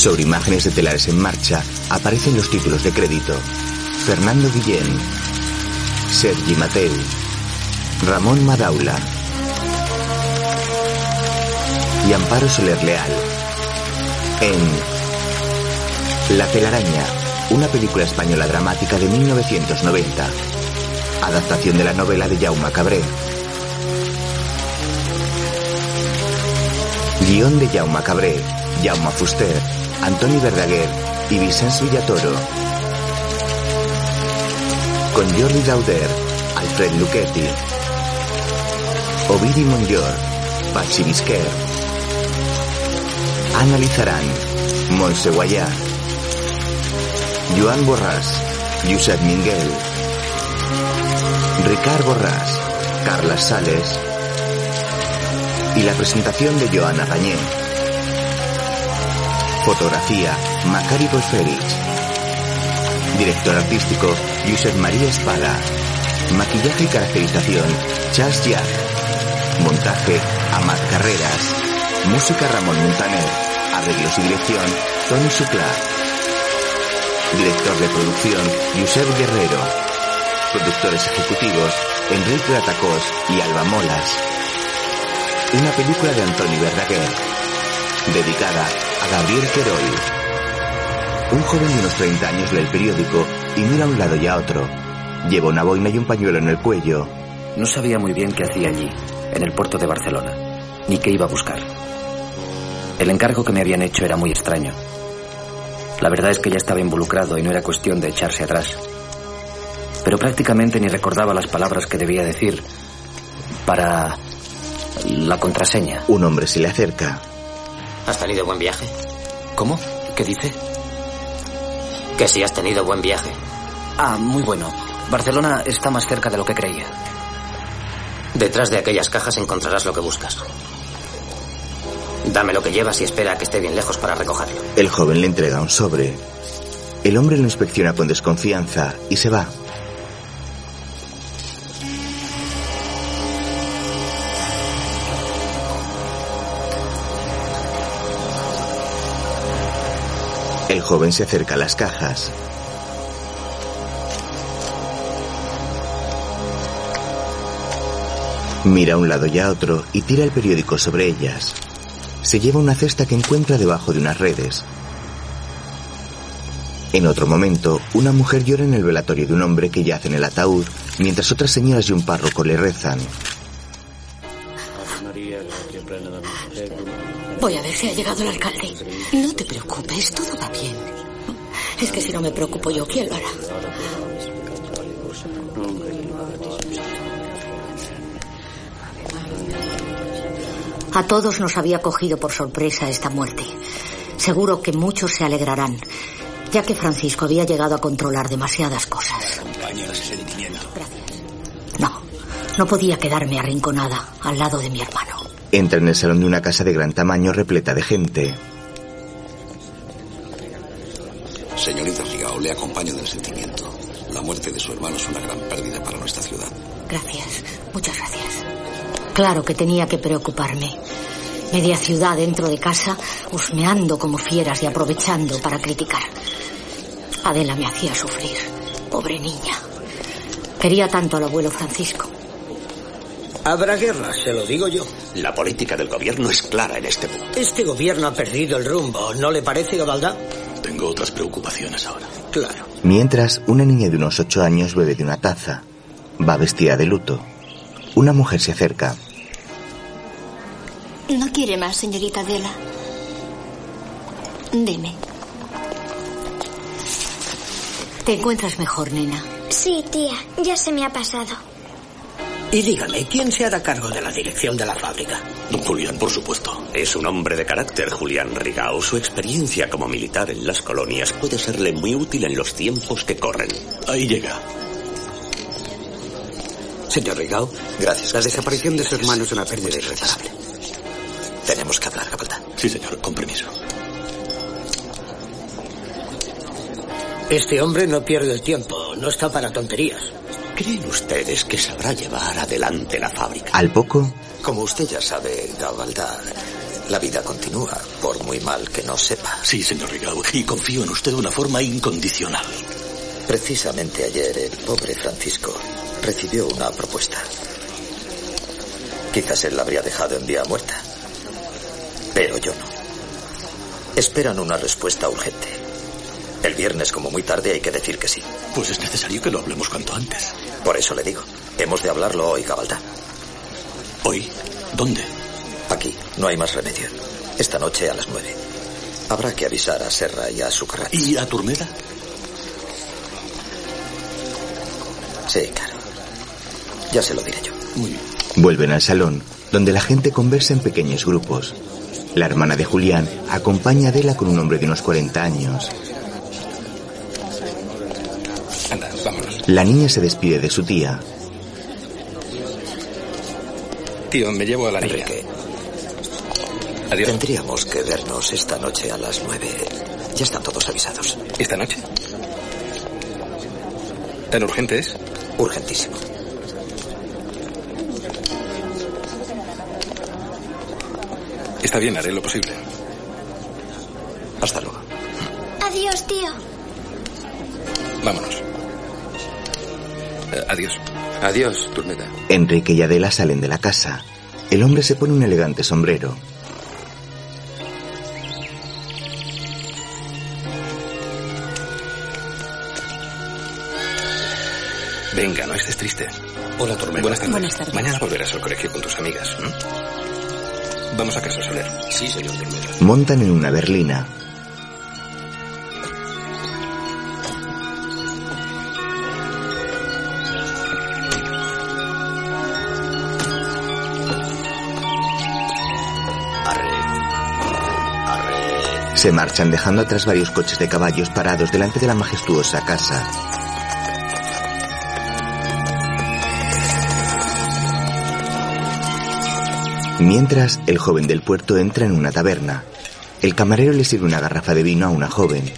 Sobre imágenes de telares en marcha aparecen los títulos de crédito. Fernando Guillén, Sergi Mateu, Ramón Madaula y Amparo Soler Leal. En La telaraña, una película española dramática de 1990. Adaptación de la novela de Jaume Cabré. Guión de Jaume Cabré, Jaume Fuster, Antoni Verdaguer y Vicens Villatoro. Con Jordi Dauder, Alfred Luchetti, Ovidi Monllor, Pachi Bisquer, Ana Lizarán, Montse Guayà, Joan Borràs, Josep Minguel, Ricard Borràs, Carla Sales. Y la presentación de Joana Gañé. Fotografía, Macari Félix. Director artístico, Josep María Espada. Maquillaje y caracterización, Charles Jack. Montaje, Amat Carreras. Música, Ramón Montaner. Arreglos y dirección, Tony Sucla. Director de producción, Josep Guerrero. Productores ejecutivos, Enrique Atacós y Alba Molas. Una película de Antonio Verdaguer. Dedicada a Gabriel Querol. Un joven de unos 30 años lee el periódico y mira a un lado y a otro. Lleva una boina y un pañuelo en el cuello. No sabía muy bien qué hacía allí, en el puerto de Barcelona, ni qué iba a buscar. El encargo que me habían hecho era muy extraño. La verdad es que ya estaba involucrado y no era cuestión de echarse atrás. Pero prácticamente ni recordaba las palabras que debía decir para la contraseña. Un hombre se le acerca. ¿Has tenido buen viaje? ¿Cómo? ¿Qué dice? Que si has tenido buen viaje. Ah, muy bueno. Barcelona está más cerca de lo que creía. Detrás de aquellas cajas encontrarás lo que buscas. Dame lo que llevas y espera a que esté bien lejos para recogerlo. El joven le entrega un sobre. El hombre lo inspecciona con desconfianza y se va. Joven se acerca a las cajas. Mira a un lado y a otro y tira el periódico sobre ellas. Se lleva una cesta que encuentra debajo de unas redes. En otro momento, una mujer llora en el velatorio de un hombre que yace en el ataúd, mientras otras señoras y un párroco le rezan. Voy a ver si ha llegado el alcalde. No te preocupes, todo va bien. Es que si no me preocupo yo, ¿quién lo hará? A todos nos había cogido por sorpresa esta muerte. Seguro que muchos se alegrarán, ya que Francisco había llegado a controlar demasiadas cosas. No, no podía quedarme arrinconada al lado de mi hermano. Entra en el salón de una casa de gran tamaño repleta de gente. Señorita Rigao, le acompaño del sentimiento. La muerte de su hermano es una gran pérdida para nuestra ciudad. Gracias, muchas gracias. Claro que tenía que preocuparme. Media ciudad dentro de casa, husmeando como fieras y aprovechando para criticar. Adela me hacía sufrir. Pobre niña. Quería tanto al abuelo Francisco. Habrá guerra, se lo digo yo. La política del gobierno es clara en este punto. Este gobierno ha perdido el rumbo, ¿no le parece, Gabaldá? Tengo otras preocupaciones ahora. Claro. Mientras, una niña de unos ocho años bebe de una taza. Va vestida de luto. Una mujer se acerca. ¿No quiere más, señorita Adela? Deme. ¿Te encuentras mejor, nena? Sí, tía, ya se me ha pasado. Y dígame, ¿quién se hará cargo de la dirección de la fábrica? Don Julián, por supuesto. Es un hombre de carácter, Julián Rigao. Su experiencia como militar en las colonias puede serle muy útil en los tiempos que corren. Ahí llega. Señor Rigao, Gracias. la desaparición de su hermano es una pérdida irreparable. Tenemos que hablar, Gabaldá. Sí, señor, con permiso. Este hombre no pierde el tiempo, no está para tonterías. ¿Creen ustedes que sabrá llevar adelante la fábrica? Al poco, Como usted ya sabe, Gabaldá, La vida continúa, por muy mal que no sepa. Sí, señor Rigau, y confío en usted de una forma incondicional. Precisamente ayer el pobre Francisco recibió una propuesta. Quizás él la habría dejado en vía muerta. Pero yo no. Esperan una respuesta urgente. El viernes, como muy tarde, hay que decir que sí. Pues es necesario que lo hablemos cuanto antes. Por eso le digo, hemos de hablarlo hoy, Gabaldá. ¿Hoy? ¿Dónde? Aquí, no hay más remedio. Esta noche a las nueve. Habrá que avisar a Serra y a Sucarrat. ¿Y a Turmeda? Sí, claro. Ya se lo diré yo. Muy bien. Vuelven al salón, donde la gente conversa en pequeños grupos. La hermana de Julián acompaña a Adela con un hombre de unos 40 años. La niña se despide de su tía. Tío, me llevo a la niña. Enrique, Adiós. tendríamos que vernos esta noche a las nueve. Ya están todos avisados. ¿Esta noche? ¿Tan urgente es? Urgentísimo. Está bien, haré lo posible. Hasta luego. Adiós, tío. Vámonos. Eh, adiós. Adiós, Turmeda. Enrique y Adela salen de la casa. El hombre se pone un elegante sombrero. Venga, no estés triste. Hola, Turmeda. Buenas tardes. Buenas tardes. Mañana volverás al colegio con tus amigas. ¿m? Vamos a casa, Soler. Sí, señor Turmeda. Montan en una berlina. Se marchan dejando atrás varios coches de caballos parados delante de la majestuosa casa. Mientras, el joven del puerto entra en una taberna. El camarero le sirve una garrafa de vino a una joven.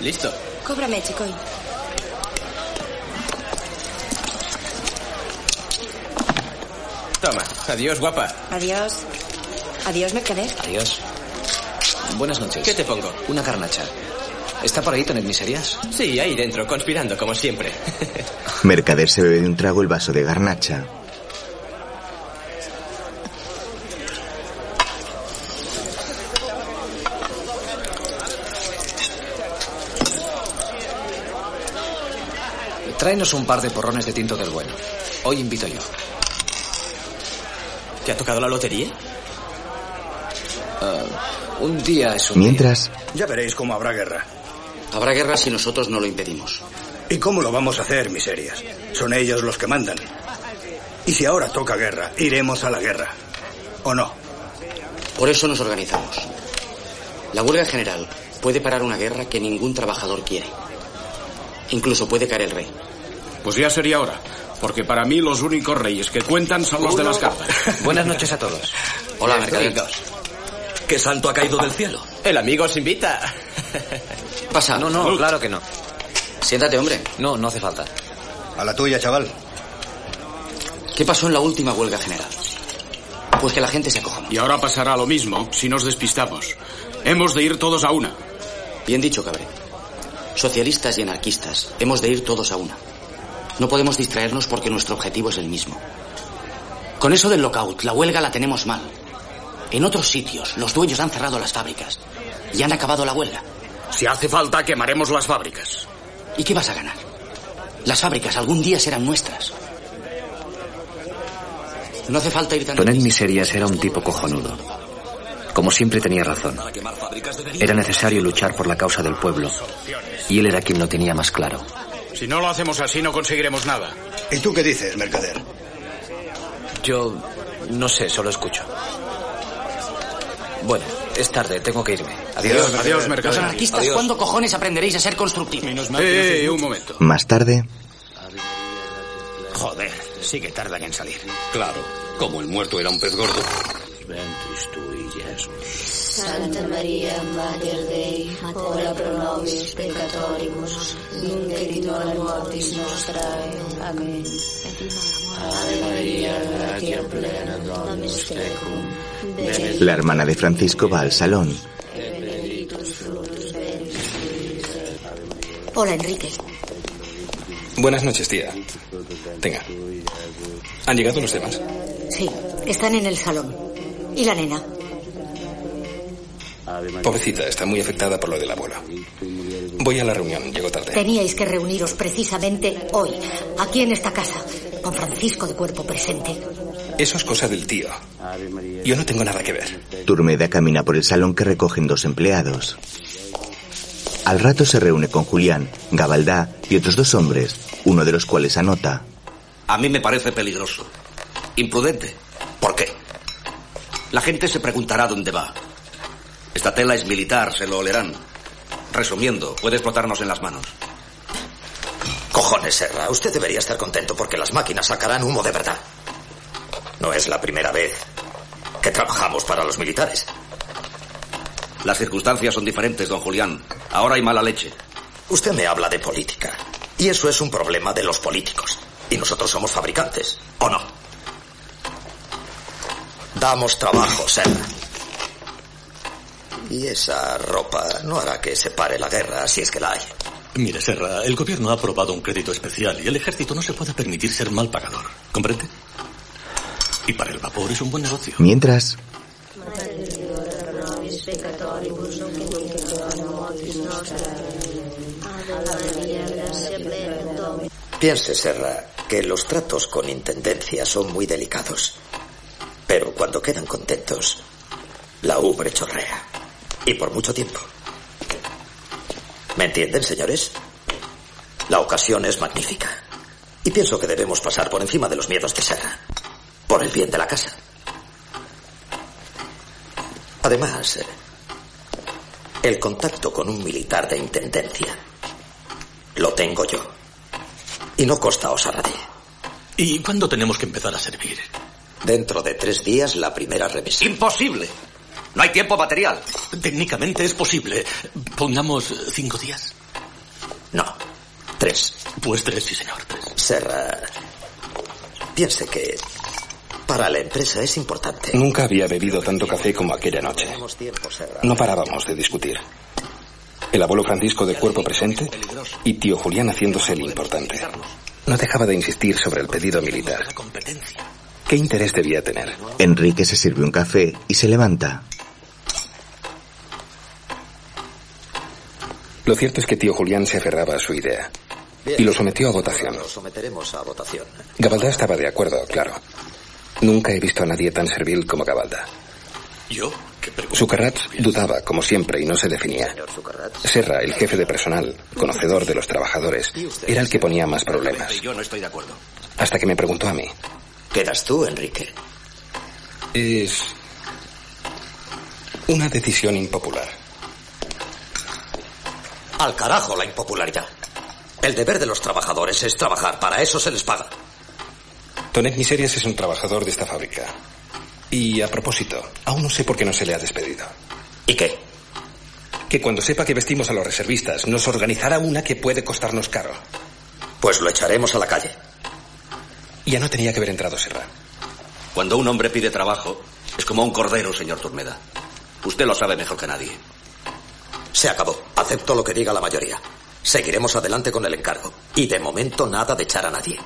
Listo. Cóbrame, chicoy. Toma. Adiós, guapa. Adiós. Adiós, mercader. Adiós. Buenas noches. ¿Qué te pongo? Una carnacha. ¿Está por ahí Tonet Miserias? Sí, ahí dentro, conspirando, como siempre. Mercader se bebe de un trago el vaso de garnacha. Tráenos un par de porrones de tinto del bueno. Hoy invito yo. ¿Te ha tocado la lotería? Ah, un día es un Mientras, Ya veréis cómo habrá guerra. Habrá guerra si nosotros no lo impedimos. ¿Y cómo lo vamos a hacer, miserias? Son ellos los que mandan. Y si ahora toca guerra, iremos a la guerra. ¿O no? Por eso nos organizamos. La huelga general puede parar una guerra que ningún trabajador quiere. Incluso puede caer el rey. Pues ya sería hora, porque para mí los únicos reyes que cuentan son los de las cartas. Buenas noches a todos. Hola, mercader. ¿Qué santo ha caído del cielo? El amigo os invita. Pasa. No, no, claro que no. Siéntate, hombre. No, no hace falta. A la tuya, chaval. ¿Qué pasó en la última huelga general? Pues que la gente se acojonó. Y ahora pasará lo mismo si nos despistamos. Hemos de ir todos a una. Bien dicho, cabré. Socialistas y anarquistas, hemos de ir todos a una. No podemos distraernos porque nuestro objetivo es el mismo. Con eso del lockout, la huelga la tenemos mal. En otros sitios, los dueños han cerrado las fábricas y han acabado la huelga. Si hace falta, quemaremos las fábricas. ¿Y qué vas a ganar? Las fábricas algún día serán nuestras. No hace falta ir tan... Tonet Miserias era un tipo cojonudo. Como siempre tenía razón. Era necesario luchar por la causa del pueblo. Y él era quien lo tenía más claro. Si no lo hacemos así, no conseguiremos nada. ¿Y tú qué dices, mercader? Yo no sé, solo escucho. Bueno, es tarde, tengo que irme. Adiós. Adiós, Los mercader. anarquistas, Adiós. ¿cuándo cojones aprenderéis a ser constructivos? Eh, eh, un momento. más tarde, Joder, sí que tardan en salir. Claro, como el muerto era un pez gordo. ventris Jesús. Santa Maria, Mater Dei, ora pro nobis peccatoribus, nunc et in hora mortis nostrae. Amén. Ave María, gratia plena, Dominus tecum, La hermana de Francisco va al salón. Hola, Enrique. Buenas noches, tía. Tenga. ¿Han llegado los demás? Sí, están en el salón. ¿Y la nena? Pobrecita, está muy afectada por lo del abuelo. Voy a la reunión, llego tarde. Teníais que reuniros precisamente hoy, aquí en esta casa, con Francisco de cuerpo presente. Eso es cosa del tío. Yo no tengo nada que ver. Turmeda camina por el salón que recogen dos empleados. Al rato se reúne con Julián, Gabaldá y otros dos hombres, uno de los cuales anota. A mí me parece peligroso. Imprudente. ¿Por qué? La gente se preguntará dónde va. Esta tela es militar, se lo olerán. Resumiendo, puede explotarnos en las manos. Cojones, Serra. Usted debería estar contento porque las máquinas sacarán humo de verdad. No es la primera vez que trabajamos para los militares. Las circunstancias son diferentes, don Julián. Ahora hay mala leche. Usted me habla de política. Y eso es un problema de los políticos. Y nosotros somos fabricantes, ¿o no? Damos trabajo, Serra. Y esa ropa no hará que se pare la guerra, si es que la hay. Mire, Serra, el gobierno ha aprobado un crédito especial y el ejército no se puede permitir ser mal pagador. ¿Comprende? Y para el vapor es un buen negocio. Mientras, Piense, Serra, que los tratos con intendencia son muy delicados. Pero cuando quedan contentos, la ubre chorrea. Y por mucho tiempo. ¿Me entienden, señores? La ocasión es magnífica. Y pienso que debemos pasar por encima de los miedos de Serra. Por el bien de la casa. Además, eh, el contacto con un militar de intendencia lo tengo yo. Y no costa a nadie. ¿Y cuándo tenemos que empezar a servir? Dentro de tres días la primera revisión. ¡Imposible! No hay tiempo material. Técnicamente es posible. Pongamos cinco días. No, tres. Pues tres, sí, señor. Tres. Serra, piense que para la empresa es importante. Nunca había bebido tanto café como aquella noche. No parábamos de discutir. El abuelo Francisco de cuerpo presente y tío Julián haciéndose el importante. No dejaba de insistir sobre el pedido militar. ¿Qué interés debía tener? Enrique se sirve un café y se levanta. Lo cierto es que tío Julián se aferraba a su idea y lo sometió a votación. Lo someteremos a votación. Gabaldá estaba de acuerdo, claro. Nunca he visto a nadie tan servil como Gabaldá. ¿Yo? ¿Qué pregunta? Sucarrats dudaba, como siempre, y no se definía. Serra, el jefe de personal, conocedor de los trabajadores, era el que ponía más problemas. Yo no estoy de acuerdo. Hasta que me preguntó a mí. Quedas tú, Enrique. Es una decisión impopular. Al carajo la impopularidad. El deber de los trabajadores es trabajar. Para eso se les paga. Tonet Miserias es un trabajador de esta fábrica. Y a propósito, aún no sé por qué no se le ha despedido. ¿Y qué? Que cuando sepa que vestimos a los reservistas, nos organizará una que puede costarnos caro. Pues lo echaremos a la calle. Ya no tenía que haber entrado Serra. Cuando un hombre pide trabajo, es como un cordero, señor Turmeda. Usted lo sabe mejor que nadie. Se acabó. Acepto lo que diga la mayoría. Seguiremos adelante con el encargo. Y de momento nada de echar a nadie.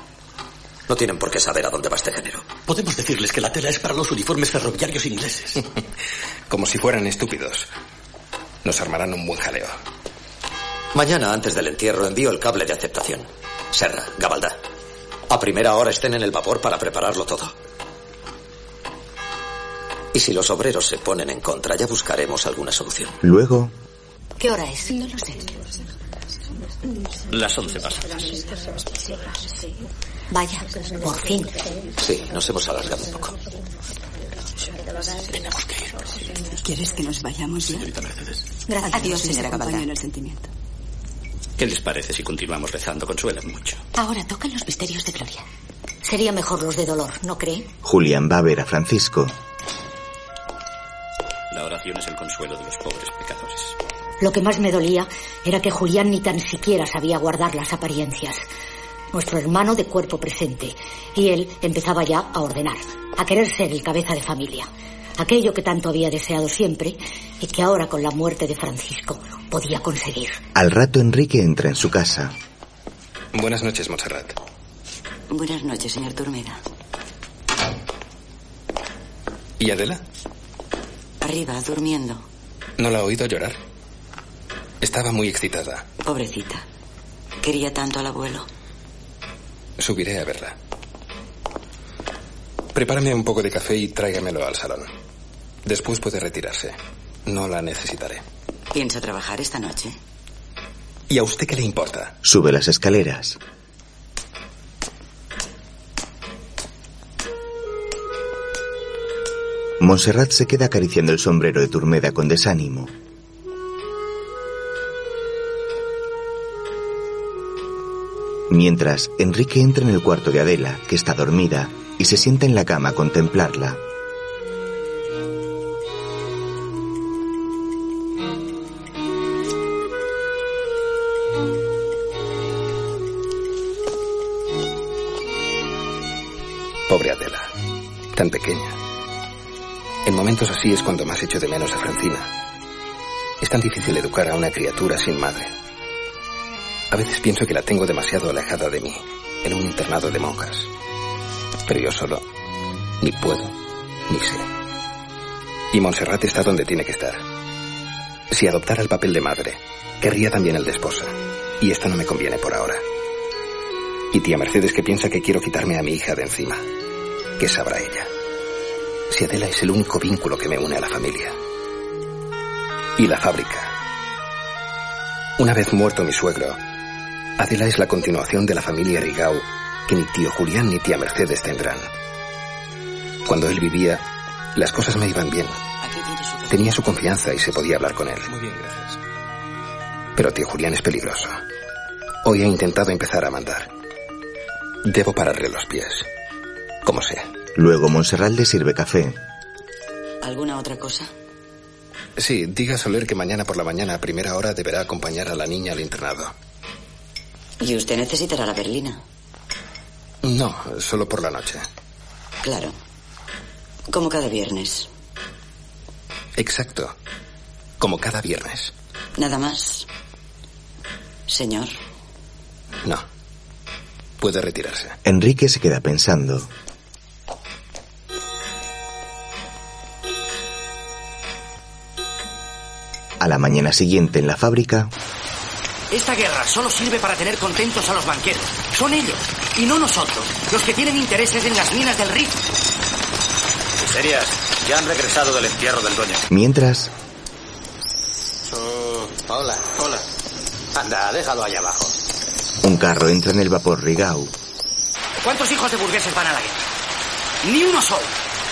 No tienen por qué saber a dónde va este género. Podemos decirles que la tela es para los uniformes ferroviarios ingleses. Como si fueran estúpidos. Nos armarán un buen jaleo. Mañana, antes del entierro, envío el cable de aceptación. Serra, Gabaldá. A primera hora estén en el vapor para prepararlo todo. Y si los obreros se ponen en contra, ya buscaremos alguna solución. Luego, ¿Qué hora es? No lo sé. Las once pasadas. Vaya, por fin. Sí, nos hemos alargado un poco. Tenemos que ir. ¿Quieres que nos vayamos ya? Señorita Mercedes. Gracias. Adiós, señora. Gabaldá. en el sentimiento. ¿Qué les parece si continuamos rezando? Consuelan mucho. Ahora tocan los misterios de Gloria. Sería mejor los de dolor, ¿no cree? Julián va a ver a Francisco. salvación es el consuelo de los pobres pecadores. Lo que más me dolía era que Julián ni tan siquiera sabía guardar las apariencias. Nuestro hermano de cuerpo presente. Y él empezaba ya a ordenar, a querer ser el cabeza de familia. Aquello que tanto había deseado siempre y que ahora con la muerte de Francisco podía conseguir. Al rato Enrique entra en su casa. Buenas noches, Montserrat. Buenas noches, señor Turmeda. ¿Y Adela? Arriba, durmiendo. ¿No la ha oído llorar? Estaba muy excitada. Pobrecita. Quería tanto al abuelo. Subiré a verla. Prepárame un poco de café y tráigamelo al salón. Después puede retirarse. No la necesitaré. ¿Piensa trabajar esta noche? ¿Y a usted qué le importa? Sube las escaleras. Montserrat se queda acariciando el sombrero de Turmeda con desánimo. Mientras, Enrique entra en el cuarto de Adela, que está dormida, y se sienta en la cama a contemplarla. Pobre Adela. Tan pequeña. En momentos así es cuando más echo de menos a Francina. Es tan difícil educar a una criatura sin madre. A veces pienso que la tengo demasiado alejada de mí, en un internado de monjas. Pero yo solo ni puedo, ni sé. Y Montserrat está donde tiene que estar. Si adoptara el papel de madre, querría también el de esposa. Y esto no me conviene por ahora. Y tía Mercedes que piensa que quiero quitarme a mi hija de encima. ¿Qué sabrá ella? Si Adela es el único vínculo que me une a la familia. Y la fábrica. Una vez muerto mi suegro, Adela es la continuación de la familia Rigau que ni tío Julián ni tía Mercedes tendrán. Cuando él vivía, las cosas me iban bien. Tenía su confianza y se podía hablar con él. Muy bien, gracias. Pero tío Julián es peligroso. Hoy he intentado empezar a mandar. Debo pararle los pies. Como sea. Luego Montserrat le sirve café. ¿Alguna otra cosa? Sí, diga a Soler que mañana por la mañana a primera hora deberá acompañar a la niña al internado. Y usted necesitará la berlina. No, solo por la noche. Claro. Como cada viernes. Exacto. Como cada viernes. Nada más. Señor. No. Puede retirarse. Enrique se queda pensando. A la mañana siguiente en la fábrica, Esta guerra solo sirve para tener contentos a los banqueros. Son ellos, y no nosotros, los que tienen intereses en las minas del Rif. Miserias, ya han regresado del entierro del dueño. mientras, Oh, hola, hola. Anda, déjalo allá abajo. un carro entra en el vapor Rigau. ¿Cuántos hijos de burgueses van a la guerra? Ni uno solo.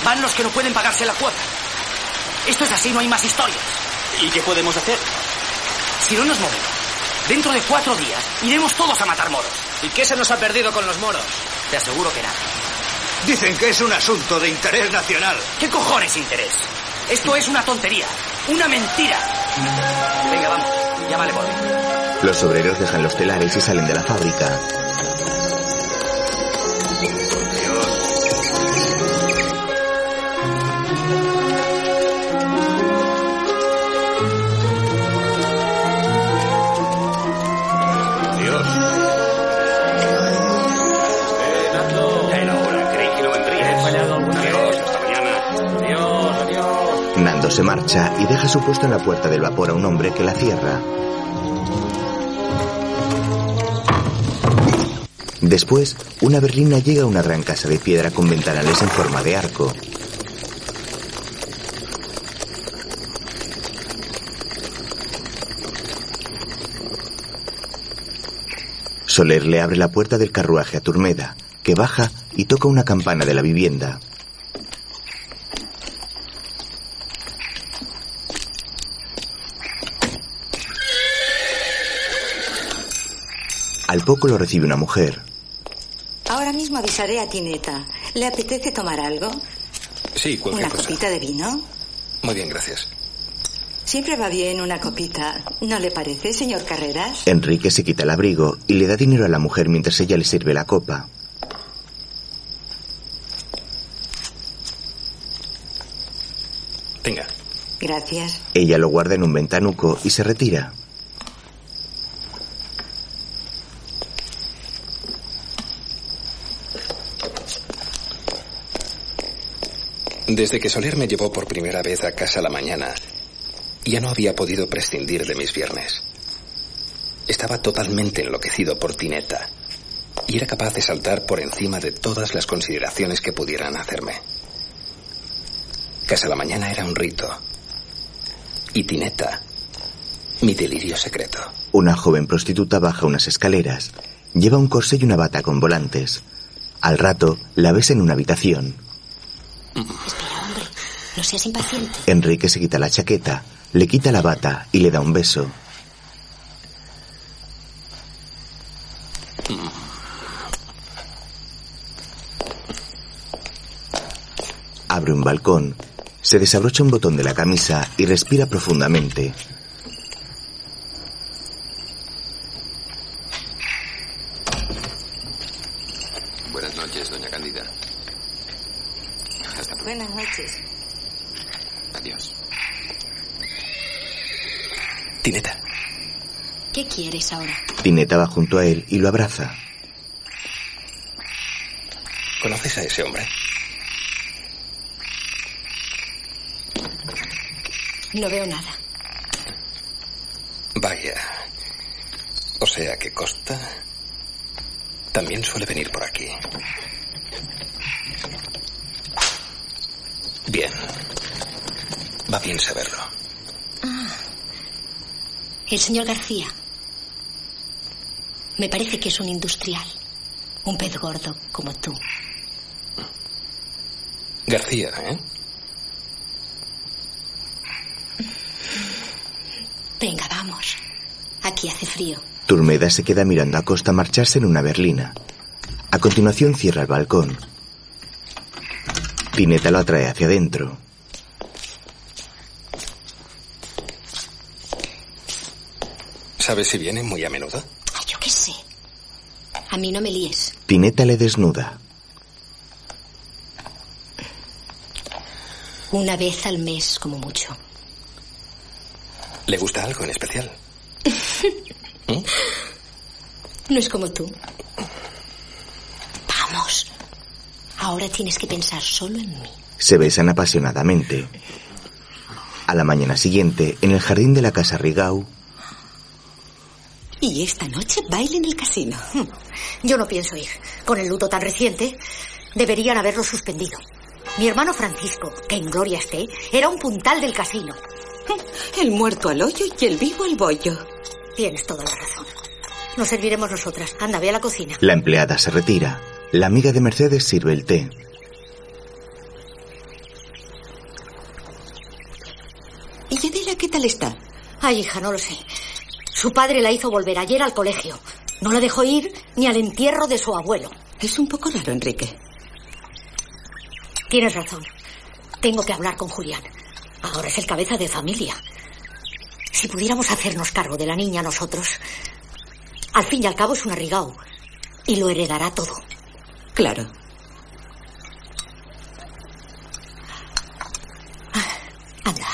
Van los que no pueden pagarse la cuota. Esto es así, no hay más historias. ¿Y qué podemos hacer? Si no nos movemos, dentro de cuatro días iremos todos a matar moros. ¿Y qué se nos ha perdido con los moros? Te aseguro que nada. Dicen que es un asunto de interés nacional. ¿Qué cojones interés? Esto es una tontería, una mentira. Venga, vamos, ya vale por mí. Los obreros dejan los telares y salen de la fábrica. Y deja su puesto en la puerta del vapor a un hombre que la cierra. Después, una berlina llega a una gran casa de piedra con ventanales en forma de arco. Soler le abre la puerta del carruaje a Turmeda, que baja y toca una campana de la vivienda. Al poco lo recibe una mujer. Ahora mismo avisaré a Tineta. ¿Le apetece tomar algo? Sí, cualquier ¿Una cosa. copita de vino? Muy bien, gracias. Siempre va bien una copita, ¿no le parece, señor Carreras? Enrique se quita el abrigo y le da dinero a la mujer mientras ella le sirve la copa. Venga. Gracias. Ella lo guarda en un ventanuco y se retira. Desde que Soler me llevó por primera vez a casa la mañana, ya no había podido prescindir de mis viernes. Estaba totalmente enloquecido por Tineta y era capaz de saltar por encima de todas las consideraciones que pudieran hacerme. Casa la mañana era un rito. Y Tineta, mi delirio secreto. Una joven prostituta baja unas escaleras. Lleva un corsé y una bata con volantes. Al rato, la ves en una habitación. Espera, hombre. No seas impaciente. Enrique se quita la chaqueta, le quita la bata y le da un beso. Abre un balcón, se desabrocha un botón de la camisa y respira profundamente. Buenas noches, doña Cándida. Hasta pronto. Buenas noches. Adiós. Tineta, ¿Qué quieres Tineta va junto a él y lo abraza. ¿conoces a ese hombre? No veo nada. Vaya. O sea que Costa también suele venir por aquí. Bien. Va bien saberlo. Ah. El señor García. Me parece que es un industrial. Un pez gordo como tú. García, ¿eh? Venga, vamos. Aquí hace frío. Turmeda se queda mirando a Costa marcharse en una berlina. A continuación cierra el balcón. Tineta lo atrae hacia adentro. ¿Sabes si viene muy a menudo? Qué sé. A mí no me líes. Tineta le desnuda. Una vez al mes, como mucho. ¿Le gusta algo en especial? No es como tú. Vamos. Ahora tienes que pensar solo en mí. Se besan apasionadamente. A la mañana siguiente, en el jardín de la casa Rigau, Y esta noche baile en el casino. Yo no pienso ir. Con el luto tan reciente, deberían haberlo suspendido. Mi hermano Francisco, que en gloria esté, era un puntal del casino. El muerto al hoyo y el vivo al bollo. Tienes toda la razón. Nos serviremos nosotras. Anda, ve a la cocina. la empleada se retira. La amiga de Mercedes sirve el té. ¿Y Adela qué tal está? Ay, hija, no lo sé. Su padre la hizo volver ayer al colegio. No la dejó ir ni al entierro de su abuelo. Es un poco raro, Enrique. Tienes razón. Tengo que hablar con Julián. Ahora es el cabeza de familia. Si pudiéramos hacernos cargo de la niña nosotros. Al fin y al cabo es un arrigao. Y lo heredará todo. Claro. Anda,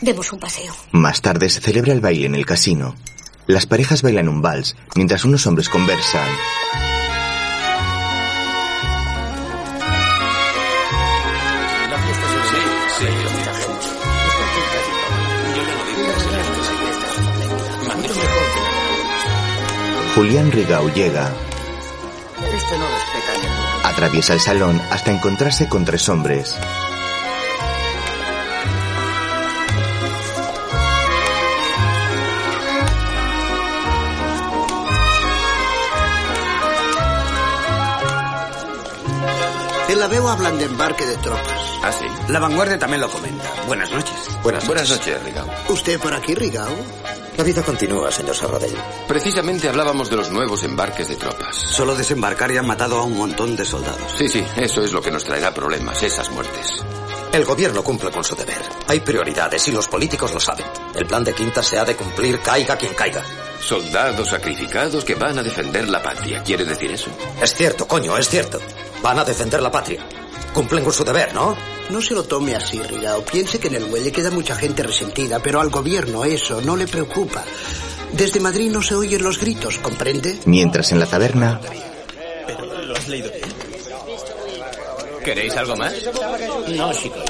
demos un paseo. Más tarde se celebra el baile en el casino. Las parejas bailan un vals mientras unos hombres conversan. Julián Rigau llega, atraviesa el salón hasta encontrarse con tres hombres. La veu hablan de embarque de tropas. Ah, sí. La vanguardia también lo comenta. Buenas noches. Buenas, Buenas noches, Rigau. ¿Usted por aquí, Rigao? La vida continúa, señor Sarradell. Precisamente hablábamos de los nuevos embarques de tropas. Solo desembarcar y han matado a un montón de soldados. Sí, sí, eso es lo que nos traerá problemas, esas muertes. El gobierno cumple con su deber. Hay prioridades y los políticos lo saben. El plan de Quinta se ha de cumplir caiga quien caiga. Soldados sacrificados que van a defender la patria. ¿Quiere decir eso? Es cierto, coño, es cierto. Van a defender la patria. Cumplen con su deber, ¿no? No se lo tome así, Rigao. Piense que en el muelle queda mucha gente resentida, pero al gobierno eso no le preocupa. Desde Madrid no se oyen los gritos, ¿comprende? Mientras en la taberna, Pero lo has leído bien. ¿Queréis algo más? No, chico.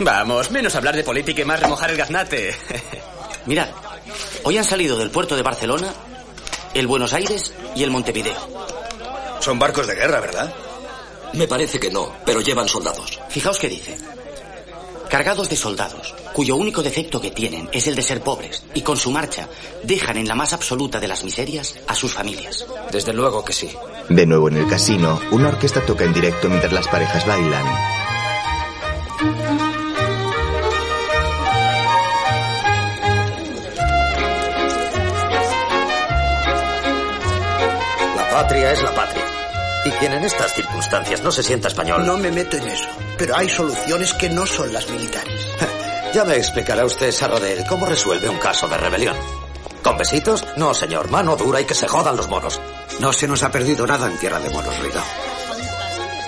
Vamos, menos hablar de política y más remojar el gaznate. Mirad, hoy han salido del puerto de Barcelona el Buenos Aires y el Montevideo. Son barcos de guerra, ¿verdad? Me parece que no, pero llevan soldados. Fijaos qué dice. Cargados de soldados, cuyo único defecto que tienen es el de ser pobres, y con su marcha dejan en la más absoluta de las miserias a sus familias. Desde luego que sí. de nuevo en el casino, una orquesta toca en directo mientras las parejas bailan. La patria es la patria. Quien en estas circunstancias no se sienta español... No me meto en eso, pero hay soluciones que no son las militares. Ya me explicará usted, Sarrodel, cómo resuelve un caso de rebelión. ¿Con besitos? No, señor. Mano dura y que se jodan los monos. No se nos ha perdido nada en tierra de monos, Rigao.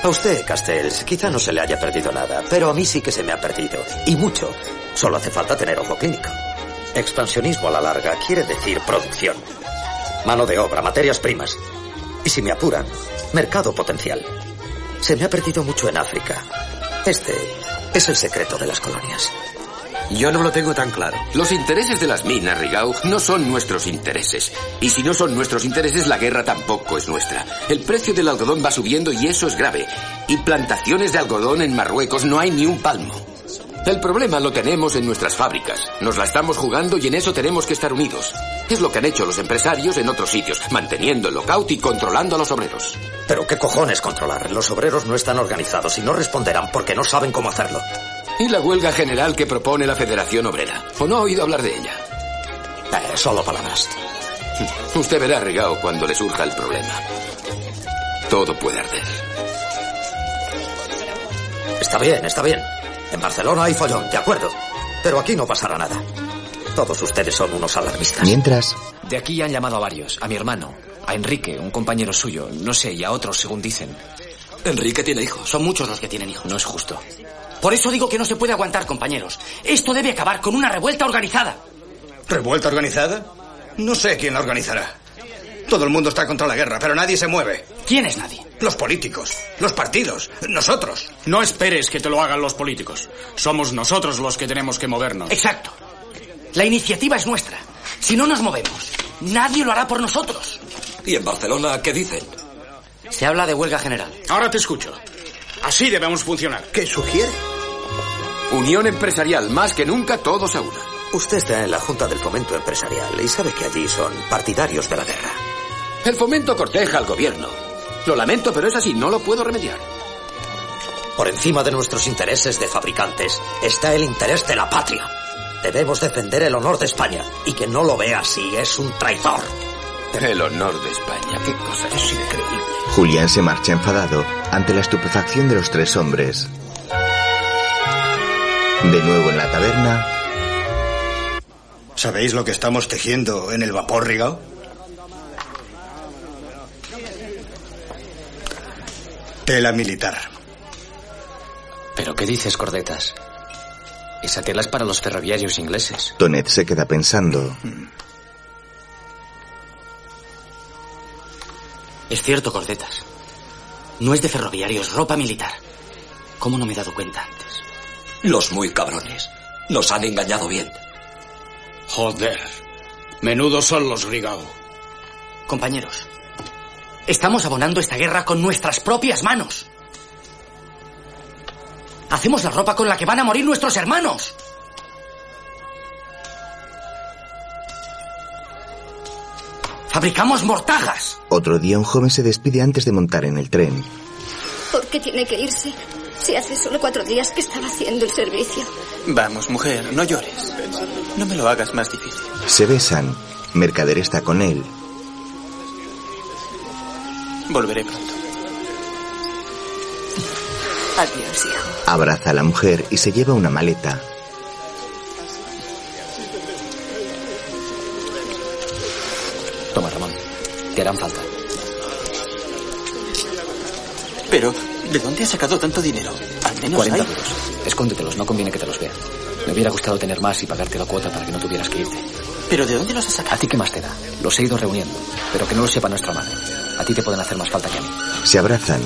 A usted, Castells, quizá no se le haya perdido nada, pero a mí sí que se me ha perdido. Y mucho. Solo hace falta tener ojo clínico. Expansionismo a la larga quiere decir producción. Mano de obra, materias primas. Y si me apuran, mercado potencial. Se me ha perdido mucho en África. Este es el secreto de las colonias. Yo no lo tengo tan claro. Los intereses de las minas, Rigau, no son nuestros intereses. Y si no son nuestros intereses, la guerra tampoco es nuestra. El precio del algodón va subiendo y eso es grave. Y plantaciones de algodón en Marruecos no hay ni un palmo. El problema lo tenemos en nuestras fábricas. Nos la estamos jugando y en eso tenemos que estar unidos. Es lo que han hecho los empresarios en otros sitios, manteniendo el lockout y controlando a los obreros. Pero qué cojones controlar. Los obreros no están organizados y no responderán porque no saben cómo hacerlo. ¿Y la huelga general que propone la Federación Obrera? ¿O no ha oído hablar de ella? Eh, solo palabras. Usted verá, Rigao, cuando le surja el problema. Todo puede arder. Está bien, está bien. En Barcelona hay follón, de acuerdo. Pero aquí no pasará nada. Todos ustedes son unos alarmistas. Mientras, De aquí han llamado a varios. A mi hermano, a Enrique, un compañero suyo, no sé, y a otros, según dicen. Enrique tiene hijos. Son muchos los que tienen hijos. No es justo. Por eso digo que no se puede aguantar, compañeros. Esto debe acabar con una revuelta organizada. ¿Revuelta organizada? No sé quién la organizará. Todo el mundo está contra la guerra, pero nadie se mueve. ¿Quién es nadie? Los políticos, los partidos, nosotros. No esperes que te lo hagan los políticos. Somos nosotros los que tenemos que movernos. Exacto. La iniciativa es nuestra. Si no nos movemos, nadie lo hará por nosotros. ¿Y en Barcelona qué dicen? Se habla de huelga general. Ahora te escucho. Así debemos funcionar. ¿Qué sugiere? Unión empresarial, más que nunca todos a una. Usted está en la Junta del Fomento Empresarial y sabe que allí son partidarios de la guerra. El fomento corteja al gobierno. Lo lamento, pero es así, no lo puedo remediar. Por encima de nuestros intereses de fabricantes está el interés de la patria. Debemos defender el honor de España y que no lo vea así es un traidor. El honor de España, qué cosa es increíble. Julián se marcha enfadado ante la estupefacción de los tres hombres. De nuevo en la taberna, ¿Sabéis lo que estamos tejiendo en el vapor, Rigao? Tela militar. ¿Pero qué dices, Cordetas? Esa tela es para los ferroviarios ingleses. Tonet se queda pensando. Es cierto, Cordetas. No es de ferroviarios, ropa militar. ¿Cómo no me he dado cuenta antes? Los muy cabrones. Nos han engañado bien. Joder. Menudos son los Rigao. Compañeros, estamos abonando esta guerra con nuestras propias manos. Hacemos la ropa con la que van a morir nuestros hermanos. Fabricamos mortajas. Otro día un joven se despide antes de montar en el tren. ¿Por qué tiene que irse? Si hace solo cuatro días que estaba haciendo el servicio. Vamos, mujer, no llores. No me lo hagas más difícil. Se besan. Mercader está con él. Volveré pronto. Adiós, hijo. Abraza a la mujer y se lleva una maleta. Toma, Ramón. Te harán falta. Pero, ¿de dónde has sacado tanto dinero? Al menos 40 hay... euros. Escóndetelos, no conviene que te los vea. Me hubiera gustado tener más y pagarte la cuota para que no tuvieras que irte. ¿Pero de dónde los has sacado? ¿A ti qué más te da? Los he ido reuniendo. Pero que no lo sepa nuestra madre. A ti te pueden hacer más falta que a mí. Se abrazan.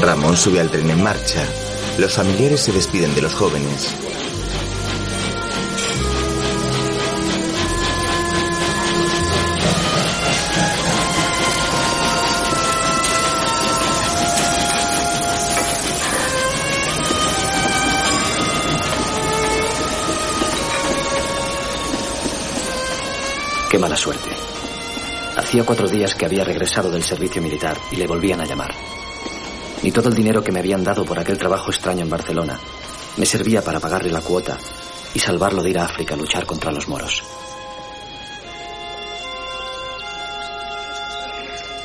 Ramón sube al tren en marcha. Los familiares se despiden de los jóvenes. Qué mala suerte. Hacía cuatro días que había regresado del servicio militar y le volvían a llamar. Ni todo el dinero que me habían dado por aquel trabajo extraño en Barcelona me servía para pagarle la cuota y salvarlo de ir a África a luchar contra los moros.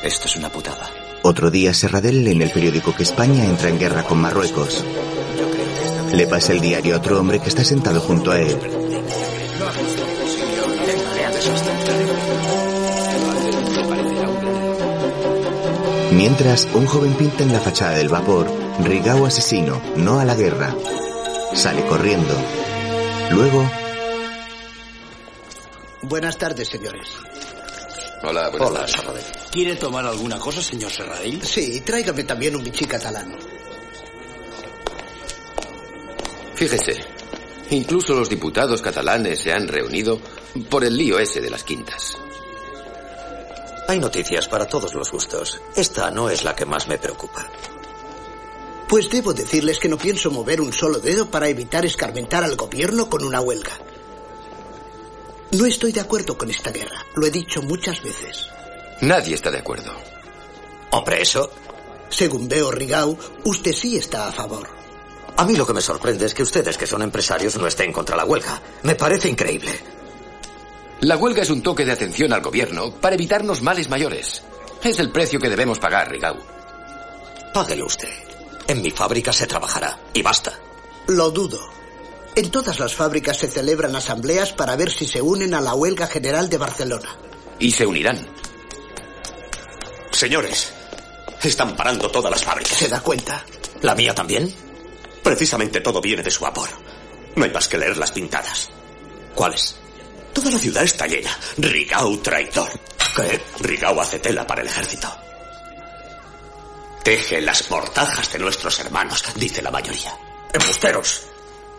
Esto es una putada. Otro día Serradell lee en el periódico que España entra en guerra con Marruecos. Le pasa el diario a otro hombre que está sentado junto a él. Mientras, un joven pinta en la fachada del vapor, Rigao asesino, no a la guerra. Sale corriendo. Luego, Buenas tardes, señores. Hola, buenas tardes. ¿Quiere tomar alguna cosa, señor Serradell? Sí, tráigame también un bichí catalán. Fíjese, incluso los diputados catalanes se han reunido por el lío ese de las quintas. Hay noticias para todos los gustos. Esta no es la que más me preocupa. Pues debo decirles que no pienso mover un solo dedo para evitar escarmentar al gobierno con una huelga. No estoy de acuerdo con esta guerra. Lo he dicho muchas veces. Nadie está de acuerdo. Hombre, eso. Según veo, Rigau, usted sí está a favor. A mí lo que me sorprende es que ustedes, que son empresarios, no estén contra la huelga. Me parece increíble. La huelga es un toque de atención al gobierno para evitarnos males mayores. Es el precio que debemos pagar, Rigau. Páguelo usted. En mi fábrica se trabajará. Y basta. Lo dudo. En todas las fábricas se celebran asambleas para ver si se unen a la huelga general de Barcelona. Y se unirán. Señores, están parando todas las fábricas. ¿Se da cuenta? ¿La mía también? Precisamente todo viene de su vapor. No hay más que leer las pintadas. ¿Cuáles? Toda la ciudad está llena. Rigau traidor. ¿Qué? Rigau hace tela para el ejército. Teje las mortajas de nuestros hermanos, dice la mayoría. ¡Embusteros!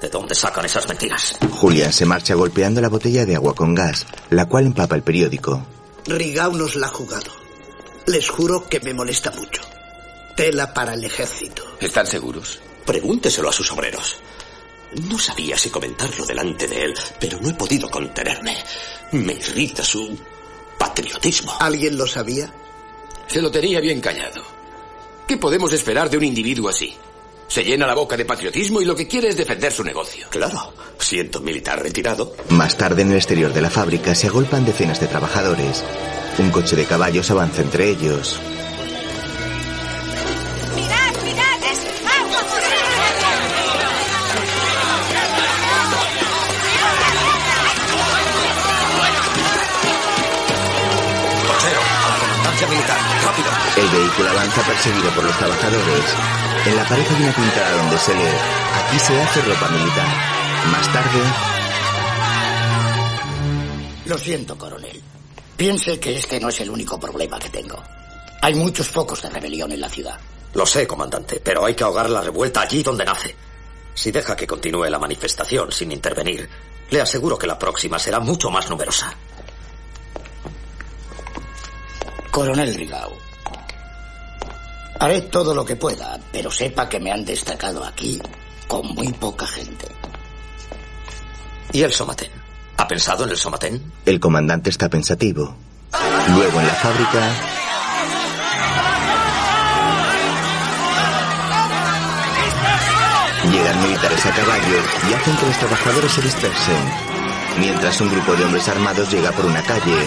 ¿De dónde sacan esas mentiras? Julián se marcha golpeando la botella de agua con gas, la cual empapa el periódico. Rigau nos la ha jugado. Les juro que me molesta mucho. Tela para el ejército. ¿Están seguros? Pregúnteselo a sus obreros. No sabía si comentarlo delante de él, pero no he podido contenerme. Me irrita su patriotismo. ¿Alguien lo sabía? Se lo tenía bien callado. ¿Qué podemos esperar de un individuo así? Se llena la boca de patriotismo y lo que quiere es defender su negocio. Claro, siendo militar retirado. Más tarde, en el exterior de la fábrica, se agolpan decenas de trabajadores. Un coche de caballos avanza entre ellos. El vehículo avanza perseguido por los trabajadores. En la pared hay una pintada donde se lee, aquí se hace ropa militar. Más tarde, Lo siento, coronel. Piense que este no es el único problema que tengo. Hay muchos focos de rebelión en la ciudad. Lo sé, comandante, pero hay que ahogar la revuelta allí donde nace. Si deja que continúe la manifestación sin intervenir, le aseguro que la próxima será mucho más numerosa. Coronel Rigau, haré todo lo que pueda, pero sepa que me han destacado aquí con muy poca gente. ¿Y el Somatén? ¿Ha pensado en el Somatén? el comandante está pensativo. Luego, en la fábrica, llegan militares a caballo y hacen que los trabajadores se dispersen. Mientras un grupo de hombres armados llega por una calle.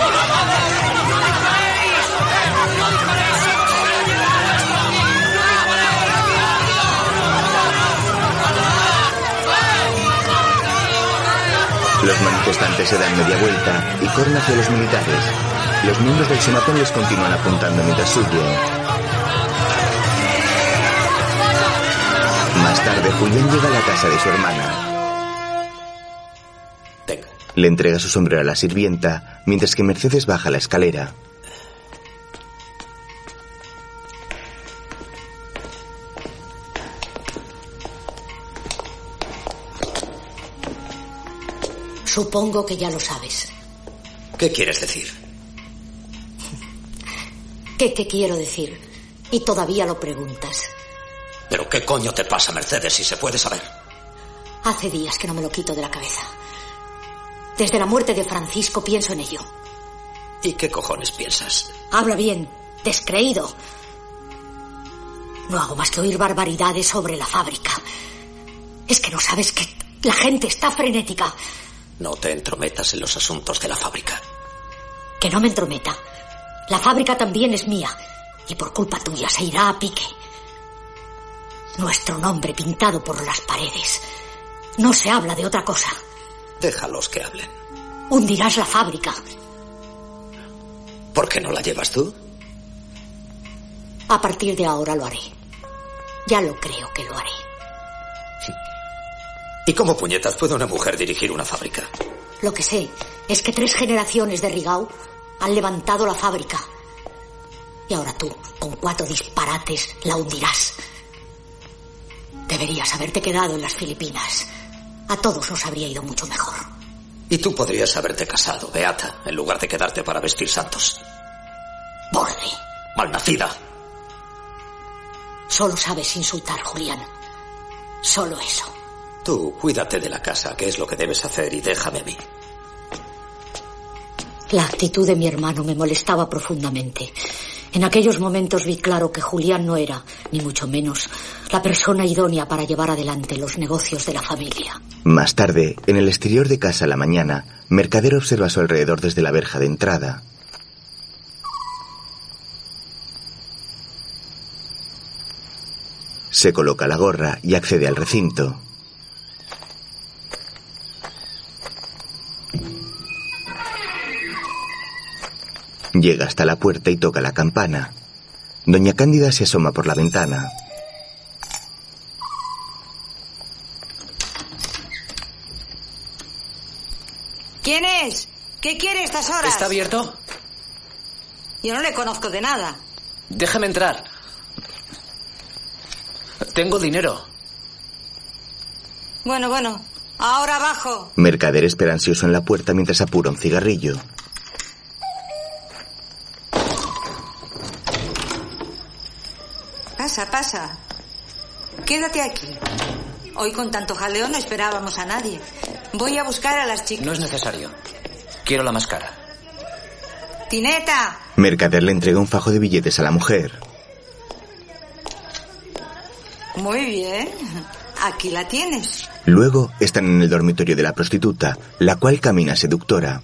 Los manifestantes se dan media vuelta y corren hacia los militares. Los miembros del somatón les continúan apuntando mientras huyen. Más tarde, Julián llega a la casa de su hermana. Le entrega su sombrero a la sirvienta, mientras que Mercedes baja la escalera. Supongo que ya lo sabes. ¿Qué quieres decir? ¿Qué, qué quiero decir? Y todavía lo preguntas. ¿Pero qué coño te pasa, Mercedes, si se puede saber? Hace días que no me lo quito de la cabeza. Desde la muerte de Francisco pienso en ello. ¿Y qué cojones piensas? Habla bien, descreído. No hago más que oír barbaridades sobre la fábrica. Es que no sabes que la gente está frenética. No te entrometas en los asuntos de la fábrica. Que no me entrometa. La fábrica también es mía. Y por culpa tuya se irá a pique. Nuestro nombre pintado por las paredes. No se habla de otra cosa. Déjalos que hablen. Hundirás la fábrica. ¿Por qué no la llevas tú? A partir de ahora lo haré. Ya lo creo que lo haré. ¿Y cómo puñetas puede una mujer dirigir una fábrica? Lo que sé es que tres generaciones de Rigau han levantado la fábrica. Y ahora tú, con cuatro disparates, la hundirás. Deberías haberte quedado en las Filipinas. A todos nos habría ido mucho mejor. Y tú podrías haberte casado, Beata, en lugar de quedarte para vestir santos. Borde. Malnacida. Solo sabes insultar, Julián. Solo eso. Tú, cuídate de la casa, que es lo que debes hacer, y déjame a mí. La actitud de mi hermano me molestaba profundamente. En aquellos momentos vi claro que Julián no era, ni mucho menos, la persona idónea para llevar adelante los negocios de la familia. Más tarde, en el exterior de casa a la mañana, Mercader observa a su alrededor desde la verja de entrada. Se coloca la gorra y accede al recinto. Llega hasta la puerta y toca la campana. Doña Cándida se asoma por la ventana. ¿Quién es? ¿Qué quiere a estas horas? ¿Está abierto? Yo no le conozco de nada. Déjame entrar. Tengo dinero. Bueno, bueno. Ahora abajo. Mercader espera ansioso en la puerta mientras apura un cigarrillo. Pasa, pasa. Quédate aquí. Hoy con tanto jaleo no esperábamos a nadie. Voy a buscar a las chicas. No es necesario. Quiero la más cara. ¡Tineta! Mercader le entrega un fajo de billetes a la mujer. Muy bien. Aquí la tienes. Luego están en el dormitorio de la prostituta, la cual camina seductora.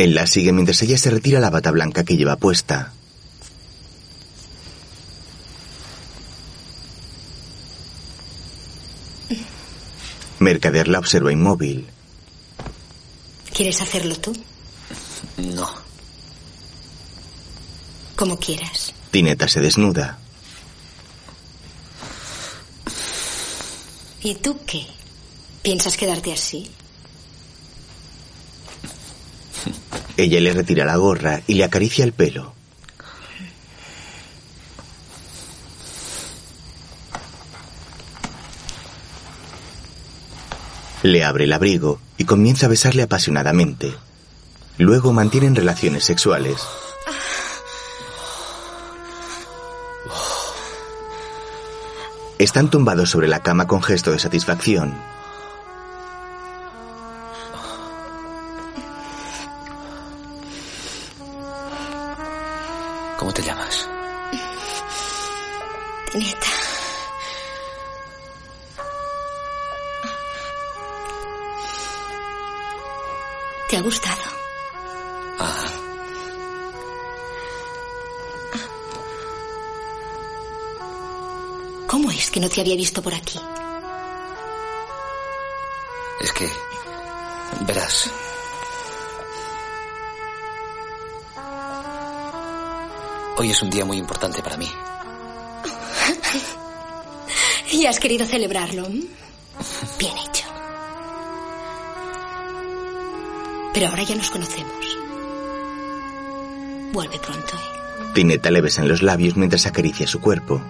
Él la sigue mientras ella se retira la bata blanca que lleva puesta. Mercader la observa inmóvil. ¿Quieres hacerlo tú? No. Como quieras. Tineta se desnuda. ¿Y tú qué? ¿Piensas quedarte así? Ella le retira la gorra y le acaricia el pelo. Le abre el abrigo y comienza a besarle apasionadamente. Luego mantienen relaciones sexuales. Están tumbados sobre la cama con gesto de satisfacción. ¿Cómo te llamas? Neta. ¿Te ha gustado? Ah, ¿Cómo es que no te había visto por aquí? es que... Verás. Hoy es un día muy importante para mí. ¿Y has querido celebrarlo? Bien hecho. Pero ahora ya nos conocemos. Vuelve pronto, ¿eh? Tineta le besa en los labios mientras acaricia su cuerpo.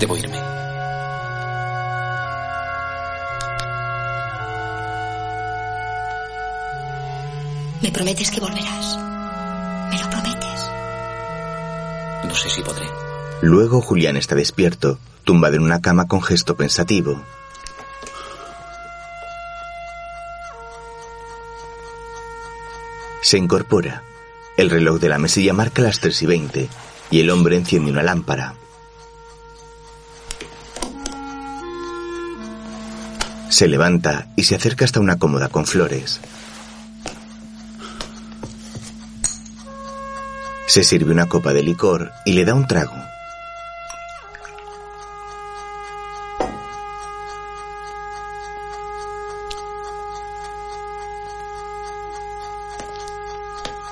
Debo irme. ¿Me prometes que volverás? ¿Me lo prometes? No sé si podré. Luego Julián está despierto, tumbado en una cama con gesto pensativo. Se incorpora. El reloj de la mesilla marca las 3 y 20 y el hombre enciende una lámpara. Se levanta y se acerca hasta una cómoda con flores. Se sirve una copa de licor y le da un trago.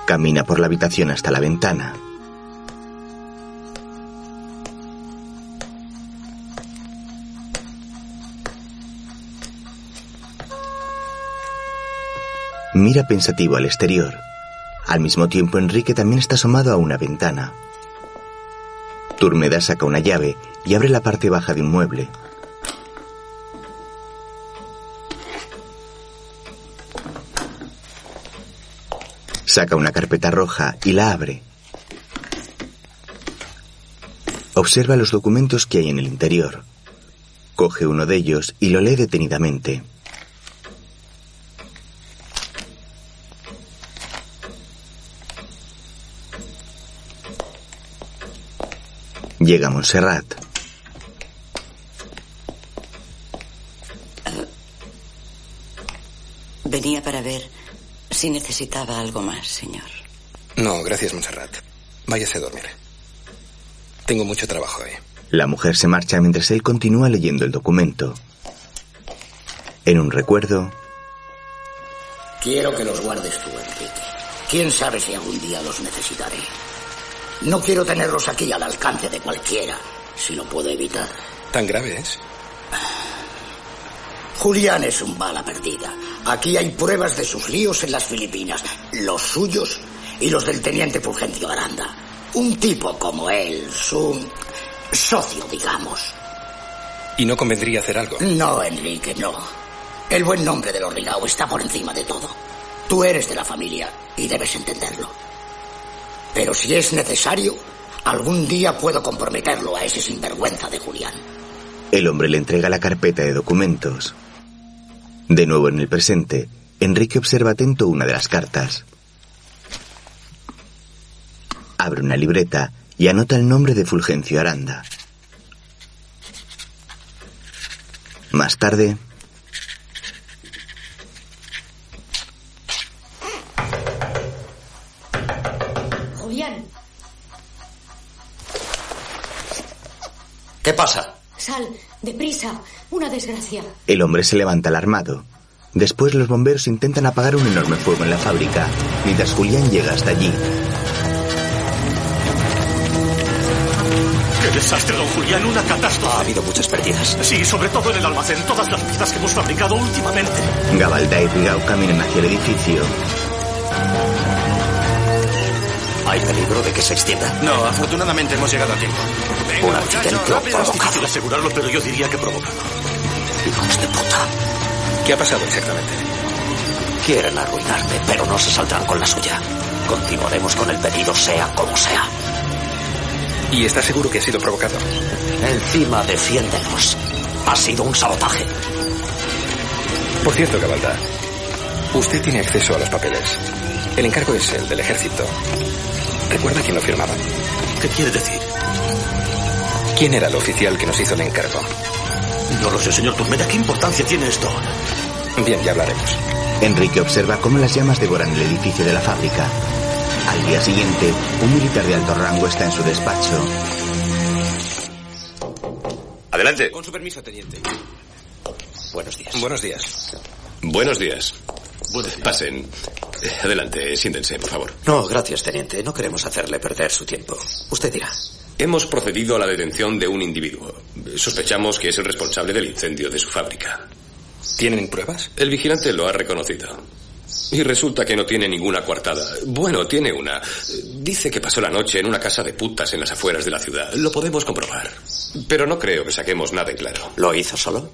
Camina por la habitación hasta la ventana. Mira pensativo al exterior. Al mismo tiempo, Enrique también está asomado a una ventana. Turmeda saca una llave y abre la parte baja de un mueble. Saca una carpeta roja y la abre. Observa los documentos que hay en el interior. Coge uno de ellos y lo lee detenidamente. Llega Montserrat. Venía para ver si necesitaba algo más, señor. No, gracias, Montserrat. Váyase a dormir. Tengo mucho trabajo hoy. La mujer se marcha mientras él continúa leyendo el documento. En un recuerdo, Quiero que los guardes tú, Enrique. Quién sabe si algún día los necesitaré. No quiero tenerlos aquí al alcance de cualquiera, si lo puedo evitar. ¿Tan grave es? Julián es un bala perdida. Aquí hay pruebas de sus líos en las Filipinas, los suyos y los del teniente Fulgencio Aranda. Un tipo como él, su socio, digamos. ¿Y no convendría hacer algo? No, Enrique, no. El buen nombre de los Rigao está por encima de todo. Tú eres de la familia y debes entenderlo. Pero si es necesario, algún día puedo comprometerlo a ese sinvergüenza de Julián. el hombre le entrega la carpeta de documentos. De nuevo en el presente, Enrique observa atento una de las cartas. Abre una libreta y anota el nombre de Fulgencio Aranda. Más tarde, ¿Qué pasa? sal, deprisa. Una desgracia. el hombre se levanta alarmado. Después los bomberos intentan apagar un enorme fuego en la fábrica, mientras Julián llega hasta allí. ¡Qué desastre, don Julián! ¡Una catástrofe! Ha habido muchas pérdidas. Sí, sobre todo en el almacén. Todas las piezas que hemos fabricado últimamente. Gabalda y Rigao caminan hacia el edificio. ¿Hay peligro de que se extienda? No, afortunadamente hemos llegado a tiempo. Un accidente o Es provocado. difícil asegurarlo, pero yo diría que provocado. Hijos de puta. ¿Qué ha pasado exactamente? Quieren arruinarme, pero no se saldrán con la suya. Continuaremos con el pedido sea como sea. ¿Y está seguro que ha sido provocado? Encima defiéndenos. Ha sido un sabotaje. Por cierto, Cabalda, usted tiene acceso a los papeles. El encargo es el del ejército. ¿Recuerda quién lo firmaba? ¿Qué quiere decir? ¿Quién era el oficial que nos hizo el encargo? No lo sé, señor Turmeda. ¿Qué importancia tiene esto? Bien, ya hablaremos. Enrique observa cómo las llamas devoran el edificio de la fábrica. Al día siguiente, un militar de alto rango está en su despacho. Adelante. Con su permiso, teniente. Buenos días. Buenos días. Buenos días. Pasen. Adelante, siéntense, por favor. No, gracias, teniente. No queremos hacerle perder su tiempo. Usted dirá. Hemos procedido a la detención de un individuo. Sospechamos que es el responsable del incendio de su fábrica. ¿Tienen pruebas? El vigilante lo ha reconocido. Y resulta que no tiene ninguna coartada. Bueno, tiene una. Dice que pasó la noche en una casa de putas en las afueras de la ciudad. Lo podemos comprobar. Pero no creo que saquemos nada en claro. ¿Lo hizo solo?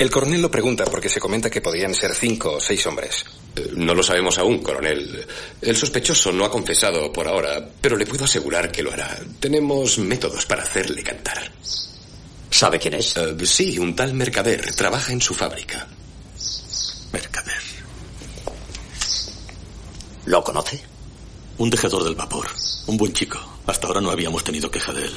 El coronel lo pregunta porque se comenta que podían ser cinco o seis hombres. Eh, No lo sabemos aún, coronel. El sospechoso no ha confesado por ahora, pero le puedo asegurar que lo hará. Tenemos métodos para hacerle cantar. ¿Sabe quién es? Eh, sí, un tal mercader. Trabaja en su fábrica. Mercader. ¿Lo conoce? Un tejedor del vapor. Un buen chico. Hasta ahora no habíamos tenido queja de él.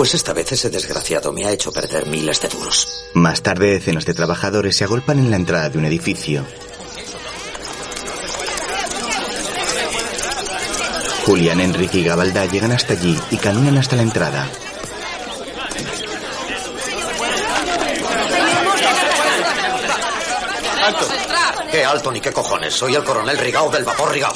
Pues esta vez ese desgraciado me ha hecho perder miles de duros. Más tarde, decenas de trabajadores se agolpan en la entrada de un edificio. Julián, Enrique y Gabalda llegan hasta allí y caminan hasta la entrada. ¡Alto! ¿Qué alto ni qué cojones? Soy el coronel Rigao del vapor Rigao.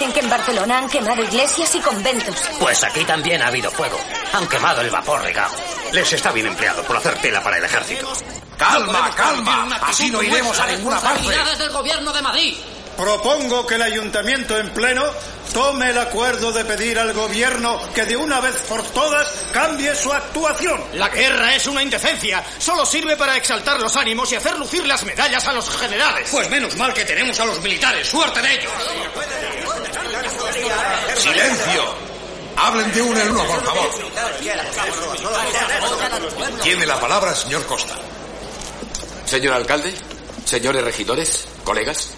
Dicen que en Barcelona han quemado iglesias y conventos. Pues aquí también ha habido fuego. Han quemado el vapor Rigao. Les está bien empleado por hacer tela para el ejército. Calma, calma. Así no iremos a ninguna parte. del gobierno de Madrid. Propongo que el ayuntamiento en pleno tome el acuerdo de pedir al gobierno que de una vez por todas cambie su actuación. La guerra es una indecencia. Solo sirve para exaltar los ánimos y hacer lucir las medallas a los generales. Pues menos mal que tenemos a los militares. Suerte de ellos. Silencio. Hablen de uno en uno, por favor. Tiene la palabra el señor Costa. Señor alcalde, señores regidores, colegas.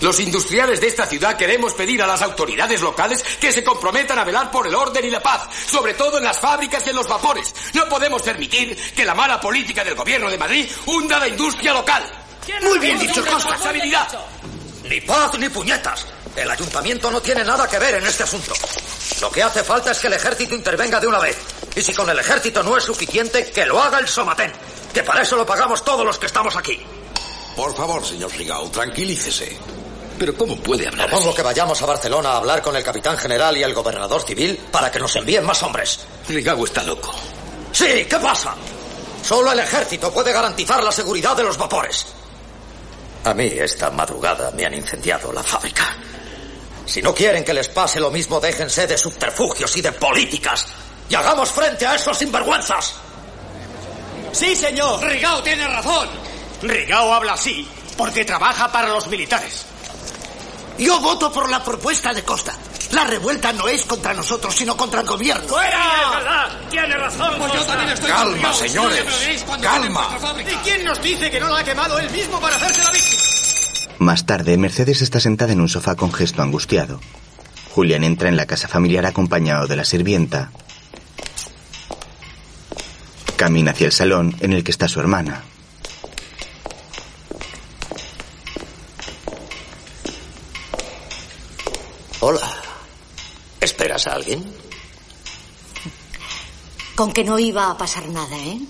Los industriales de esta ciudad queremos pedir a las autoridades locales que se comprometan a velar por el orden y la paz, sobre todo en las fábricas y en los vapores. No podemos permitir que la mala política del gobierno de Madrid hunda la industria local. Muy bien dicho, Costa. Responsabilidad. Ni paz ni puñetas. El ayuntamiento no tiene nada que ver en este asunto. Lo que hace falta es que el ejército intervenga de una vez. Y si con el ejército no es suficiente, que lo haga el Somatén. Que para eso lo pagamos todos los que estamos aquí. Por favor, señor Rigao, tranquilícese. Pero ¿cómo puede hablar Propongo que vayamos a Barcelona a hablar con el capitán general y el gobernador civil para que nos envíen más hombres. Rigao está loco. Sí, ¿qué pasa? Solo el ejército puede garantizar la seguridad de los vapores. A mí esta madrugada me han incendiado la fábrica. Si no quieren que les pase lo mismo, déjense de subterfugios y de políticas. Y hagamos frente a esos sinvergüenzas. Sí, señor. Rigao tiene razón. Rigao habla así porque trabaja para los militares. Yo voto por la propuesta de Costa. La revuelta no es contra nosotros, sino contra el gobierno. ¡Fuera! ¡Tiene razón! Pues yo también estoy Calma, señores. Calma. ¿Y quién nos dice que no la ha quemado él mismo para hacerse la víctima? Más tarde, Mercedes está sentada en un sofá con gesto angustiado. Julián entra en la casa familiar acompañado de la sirvienta. Camina hacia el salón en el que está su hermana. Hola. ¿Esperas a alguien? Con que no iba a pasar nada, ¿eh?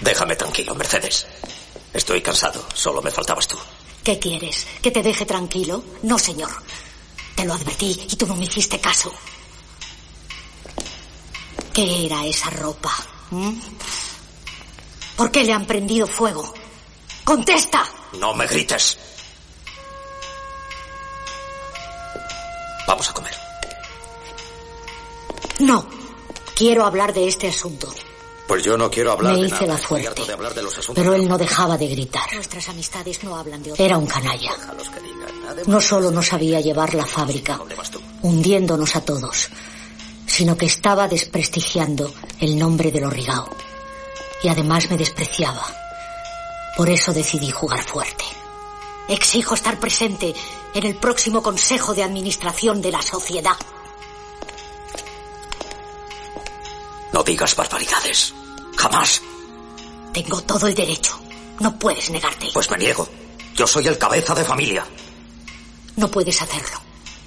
Déjame tranquilo, Mercedes. Estoy cansado. Solo me faltabas tú. ¿Qué quieres? ¿Que te deje tranquilo? No, señor. Te lo advertí y tú no me hiciste caso. ¿Qué era esa ropa? ¿Mm? ¿Por qué le han prendido fuego? ¡Contesta! No me grites. Vamos a comer. No. Quiero hablar de este asunto. Pues yo no quiero hablar Me de hice nada. la fuerte. de hablar de los asuntos Pero él no dejaba de gritar. Nuestras amistades no hablan de Era un canalla. No solo no sabía llevar la fábrica, hundiéndonos a todos, sino que estaba desprestigiando el nombre de Lorrigao. Y además me despreciaba. Por eso decidí jugar fuerte. Exijo estar presente en el próximo Consejo de Administración de la Sociedad. No digas barbaridades. Jamás. Tengo todo el derecho. No puedes negarte. Pues me niego. Yo soy el cabeza de familia. No puedes hacerlo.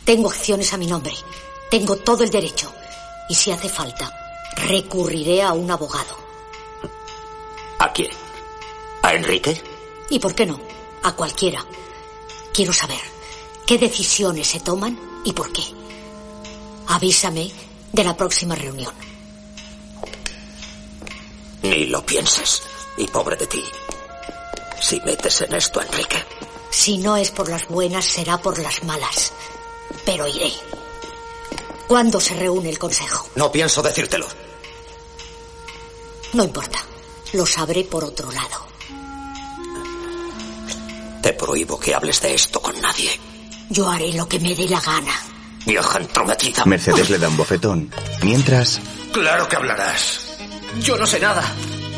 Tengo acciones a mi nombre. Tengo todo el derecho. Y si hace falta, recurriré a un abogado. ¿A quién? ¿A Enrique? ¿Y por qué no? A cualquiera. Quiero saber qué decisiones se toman y por qué. Avísame de la próxima reunión. Ni lo pienses. Y pobre de ti. Si metes en esto, Enrique. Si no es por las buenas, será por las malas. Pero iré. ¿Cuándo se reúne el Consejo? No pienso decírtelo. No importa. Lo sabré por otro lado. Te prohíbo que hables de esto con nadie. Yo haré lo que me dé la gana. Vieja entrometida. Mercedes le da un bofetón. Mientras, Claro que hablarás. Yo no sé nada.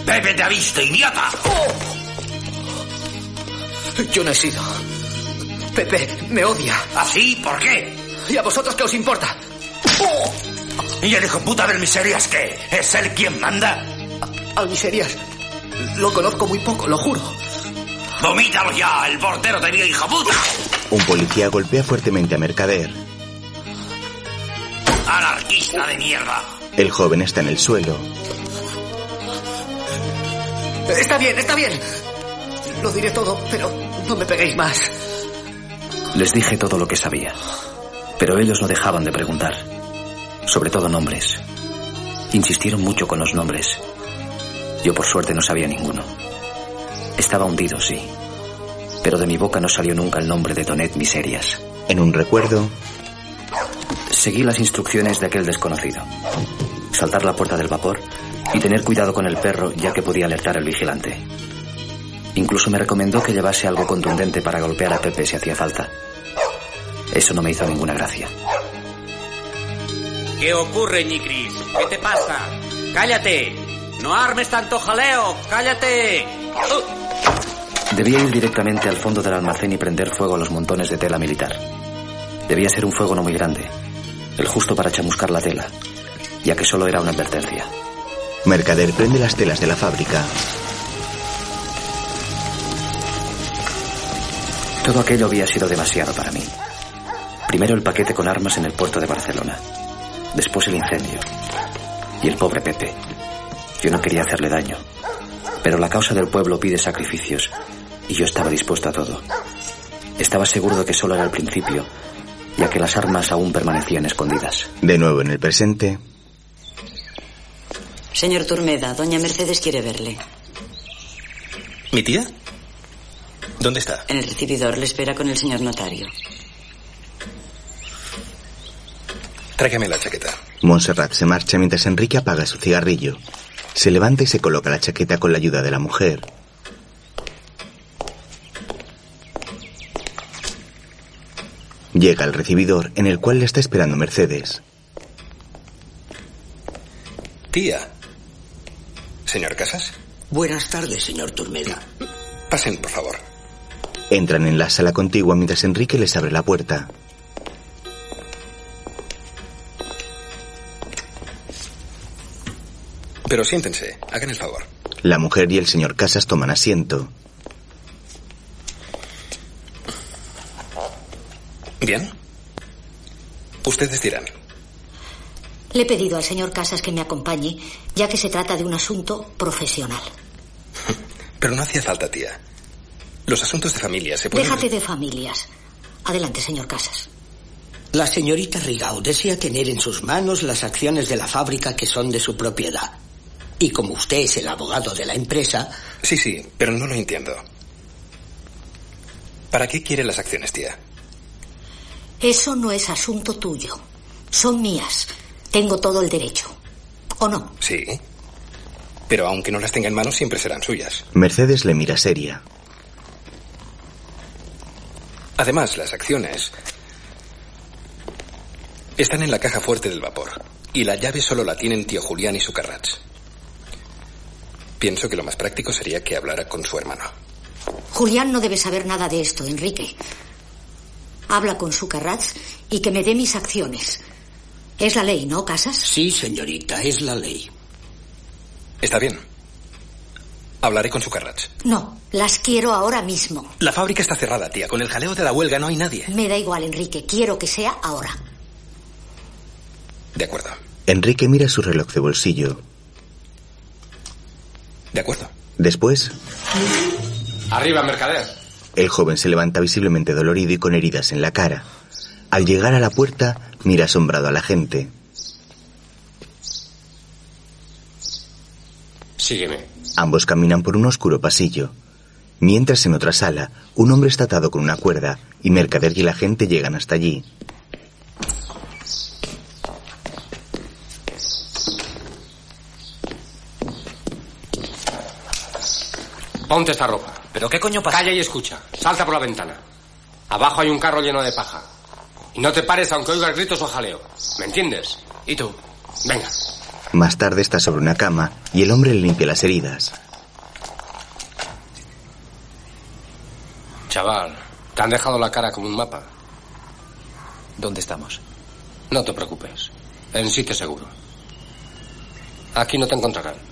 Pepe te ha visto, idiota. Yo no he sido. Pepe me odia. ¿Así? ¿Por qué? ¿Y a vosotros qué os importa? ¿Y el hijo puta del miserias qué? ¿Es él quien manda? Al miserias. Lo conozco muy poco, lo juro. ¡Vomítalo ya! ¡El portero te vio, hijo puta! un policía golpea fuertemente a Mercader. ¡Anarquista de mierda! El joven está en el suelo. Está bien, está bien. Lo diré todo, pero no me peguéis más. Les dije todo lo que sabía, pero ellos no dejaban de preguntar, sobre todo nombres. Insistieron mucho con los nombres. Yo por suerte no sabía ninguno. Estaba hundido, sí, pero de mi boca no salió nunca el nombre de Donet Miserias. En un recuerdo, Seguí las instrucciones de aquel desconocido. Saltar la puerta del vapor y tener cuidado con el perro ya que podía alertar al vigilante. Incluso me recomendó que llevase algo contundente para golpear a Pepe si hacía falta. Eso no me hizo ninguna gracia. ¿Qué ocurre, Nicris? ¿Qué te pasa? ¡Cállate! ¡No armes tanto jaleo! ¡Cállate! ¡Oh! Debía ir directamente al fondo del almacén y prender fuego a los montones de tela militar. Debía ser un fuego no muy grande, el justo para chamuscar la tela, ya que solo era una advertencia. Mercader prende las telas de la fábrica. Todo aquello había sido demasiado para mí. Primero el paquete con armas en el puerto de Barcelona. Después el incendio. Y el pobre Pepe. Yo no quería hacerle daño. Pero la causa del pueblo pide sacrificios. Y yo estaba dispuesto a todo. Estaba seguro de que solo era el principio, ya que las armas aún permanecían escondidas. De nuevo en el presente, Señor Turmeda, doña Mercedes quiere verle. ¿Mi tía? ¿Dónde está? En el recibidor le espera con el señor notario. Tráigame la chaqueta. Montserrat se marcha mientras Enrique apaga su cigarrillo. Se levanta y se coloca la chaqueta con la ayuda de la mujer. Llega al recibidor en el cual le está esperando Mercedes. Tía. Señor Casas. Buenas tardes, señor Turmeda. Pasen, por favor. Entran en la sala contigua mientras Enrique les abre la puerta. Pero siéntense, hagan el favor. La mujer y el señor Casas toman asiento. ¿Bien? Ustedes dirán. Le he pedido al señor Casas que me acompañe, ya que se trata de un asunto profesional. Pero no hacía falta, tía. Los asuntos de familia se pueden... Déjate de familias. Adelante, señor Casas. La señorita Rigau desea tener en sus manos las acciones de la fábrica que son de su propiedad. Y como usted es el abogado de la empresa... Sí, sí, pero no lo entiendo. ¿Para qué quiere las acciones, tía? Eso no es asunto tuyo. Son mías. Tengo todo el derecho. ¿O no? Sí. Pero aunque no las tenga en mano, siempre serán suyas. Mercedes le mira seria. Además, las acciones están en la caja fuerte del vapor. Y la llave solo la tienen tío Julián y su carrats. Pienso que lo más práctico sería que hablara con su hermano. Julián no debe saber nada de esto, Enrique. Habla con su carrats y que me dé mis acciones. Es la ley, ¿no, Casas? Sí, señorita, es la ley. Está bien. Hablaré con su carrats. No, las quiero ahora mismo. La fábrica está cerrada, tía. Con el jaleo de la huelga no hay nadie. Me da igual, Enrique. Quiero que sea ahora. De acuerdo. Enrique mira su reloj de bolsillo. De acuerdo. Después, Arriba, mercader. el joven se levanta visiblemente dolorido y con heridas en la cara. Al llegar a la puerta, mira asombrado a la gente. Sígueme. Ambos caminan por un oscuro pasillo. Mientras en otra sala, un hombre está atado con una cuerda y Mercader y la gente llegan hasta allí. Ponte esta ropa. ¿Pero qué coño pasa? Calla y escucha. Salta por la ventana. Abajo hay un carro lleno de paja. Y no te pares aunque oigas gritos o jaleo. ¿Me entiendes? ¿Y tú? Venga. Más tarde está sobre una cama y el hombre le limpia las heridas. Chaval, te han dejado la cara como un mapa. ¿Dónde estamos? No te preocupes. En sitio seguro. Aquí no te encontrarán.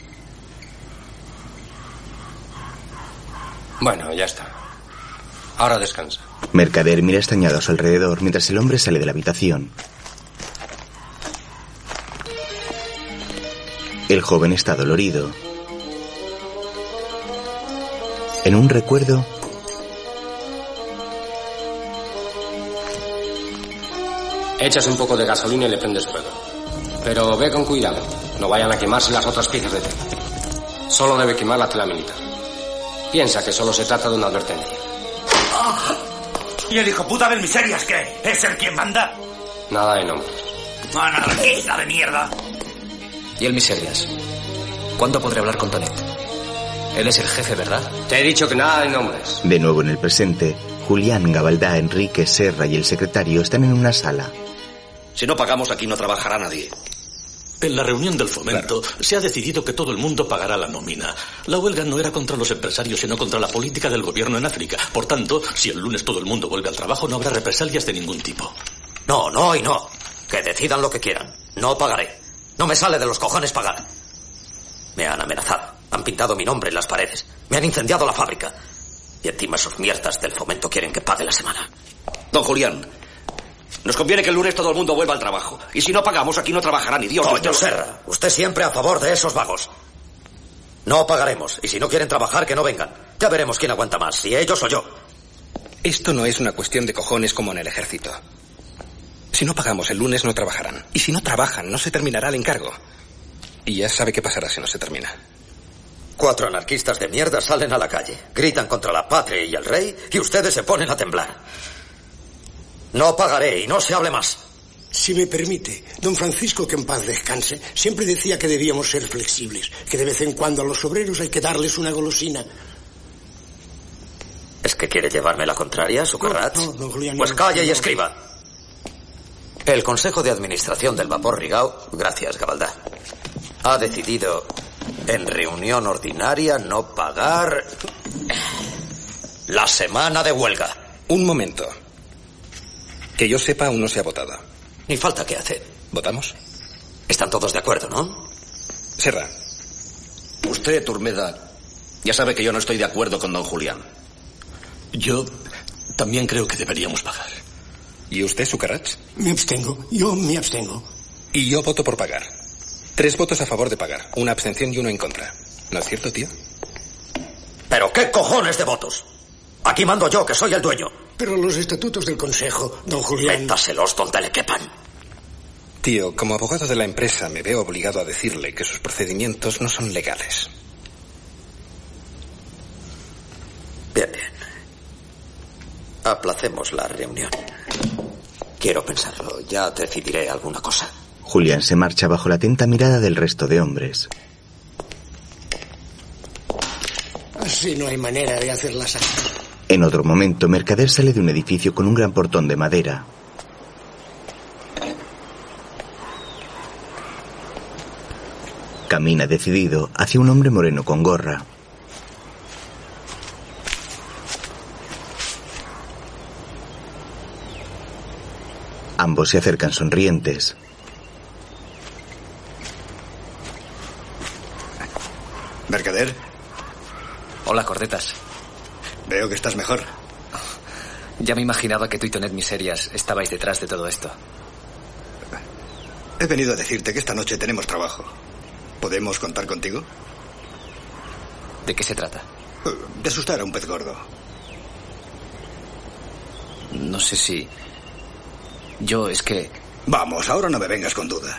Bueno, ya está. Ahora descansa. Mercader mira extrañado a su alrededor mientras el hombre sale de la habitación. El joven está dolorido. En un recuerdo, Echas un poco de gasolina y le prendes fuego. Pero ve con cuidado. No vayan a quemarse las otras piezas de tela. Solo debe quemar la tela militar. Piensa que solo se trata de una advertencia. ¿Y el hijo puta del miserias qué? ¿Es el quien manda? Nada de nombres. Anarquista de mierda. ¿Y el Miserias? ¿Cuándo podré hablar con Tonet? Él es el jefe, ¿verdad? Te he dicho que nada de nombres. de nuevo en el presente, Julián, Gabaldá, Enrique, Serra y el secretario están en una sala. Si no pagamos aquí no trabajará nadie. En la reunión del fomento se ha decidido que todo el mundo pagará la nómina. La huelga no era contra los empresarios, sino contra la política del gobierno en África. Por tanto, si el lunes todo el mundo vuelve al trabajo, no habrá represalias de ningún tipo. No, no y no. Que decidan lo que quieran. No pagaré. No me sale de los cojones pagar. Me han amenazado. Han pintado mi nombre en las paredes. Me han incendiado la fábrica. Y encima esos mierdas del fomento quieren que pague la semana. Don Julián, nos conviene que el lunes todo el mundo vuelva al trabajo. Y si no pagamos, aquí no trabajará ni Dios. ni Coño. Serra, usted siempre a favor de esos vagos. No pagaremos. Y si no quieren trabajar, que no vengan. Ya veremos quién aguanta más, si ellos o yo. Esto no es una cuestión de cojones como en el ejército. Si no pagamos el lunes no trabajarán. Y si no trabajan, no se terminará el encargo. Y ya sabe qué pasará si no se termina. Cuatro anarquistas de mierda salen a la calle, gritan contra la patria y el rey y ustedes se ponen a temblar. No pagaré y no se hable más. Si me permite, don Francisco, que en paz descanse, siempre decía que debíamos ser flexibles, que de vez en cuando a los obreros hay que darles una golosina. ¿Es que quiere llevarme la contraria, su carrat? no, don Julián, Pues no, calle y no. escriba. El Consejo de Administración del Vapor Rigao, gracias, Gabaldá, ha decidido en reunión ordinaria no pagar la semana de huelga. Un momento. Que yo sepa, aún no se ha votado. Ni falta que hacer. ¿Votamos? Están todos de acuerdo, ¿no? Serra. Usted, Turmeda, ya sabe que yo no estoy de acuerdo con don Julián. Yo también creo que deberíamos pagar. ¿Y usted, Sucarrats? Me abstengo, yo me abstengo. Y yo voto por pagar. Tres votos a favor de pagar, una abstención y uno en contra. ¿No es cierto, tío? ¿Pero qué cojones de votos? Aquí mando yo, que soy el dueño. Pero los estatutos del Consejo, don Julián... Métaselos donde le quepan. Tío, como abogado de la empresa me veo obligado a decirle que sus procedimientos no son legales. Bien, bien. Aplacemos la reunión. Quiero pensarlo. Ya decidiré alguna cosa. Julián se marcha bajo la atenta mirada del resto de hombres. Así no hay manera de hacerlas así. En otro momento, Mercader sale de un edificio con un gran portón de madera. Camina decidido hacia un hombre moreno con gorra. Ambos se acercan sonrientes. ¿Mercader? Hola, Cordetas. Veo que estás mejor. Ya me imaginaba que tú y Tonet Miserias estabais detrás de todo esto. He venido a decirte que esta noche tenemos trabajo. ¿Podemos contar contigo? ¿De qué se trata? De asustar a un pez gordo. No sé si... Yo es que... Vamos, ahora no me vengas con dudas.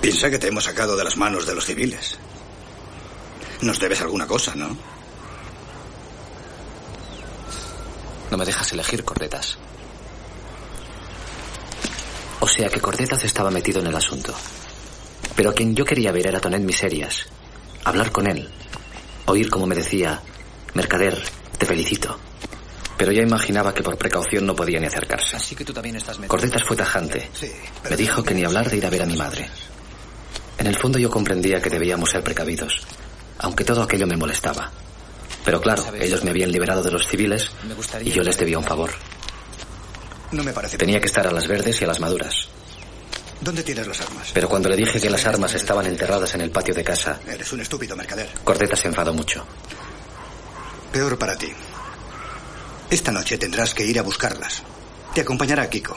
Piensa que te hemos sacado de las manos de los civiles. Nos debes alguna cosa, ¿no? No me dejas elegir, Cordetas. O sea que Cordetas estaba metido en el asunto. Pero a quien yo quería ver era Tonet Miserias. Hablar con él. Oír como me decía, Mercader, te felicito. Pero ya imaginaba que por precaución no podía ni acercarse. Así que tú también estás metido. Cordetas fue tajante. Me dijo que ni hablar de ir a ver a mi madre. En el fondo yo comprendía que debíamos ser precavidos, aunque todo aquello me molestaba. Pero claro, ellos me habían liberado de los civiles y yo les debía un favor. No me parece. Tenía que estar a las verdes y a las maduras. ¿Dónde tienes las armas? Pero cuando le dije que las armas estaban enterradas en el patio de casa, Eres un estúpido mercader. Cordetas se enfadó mucho. Peor para ti. Esta noche tendrás que ir a buscarlas. Te acompañará Kiko.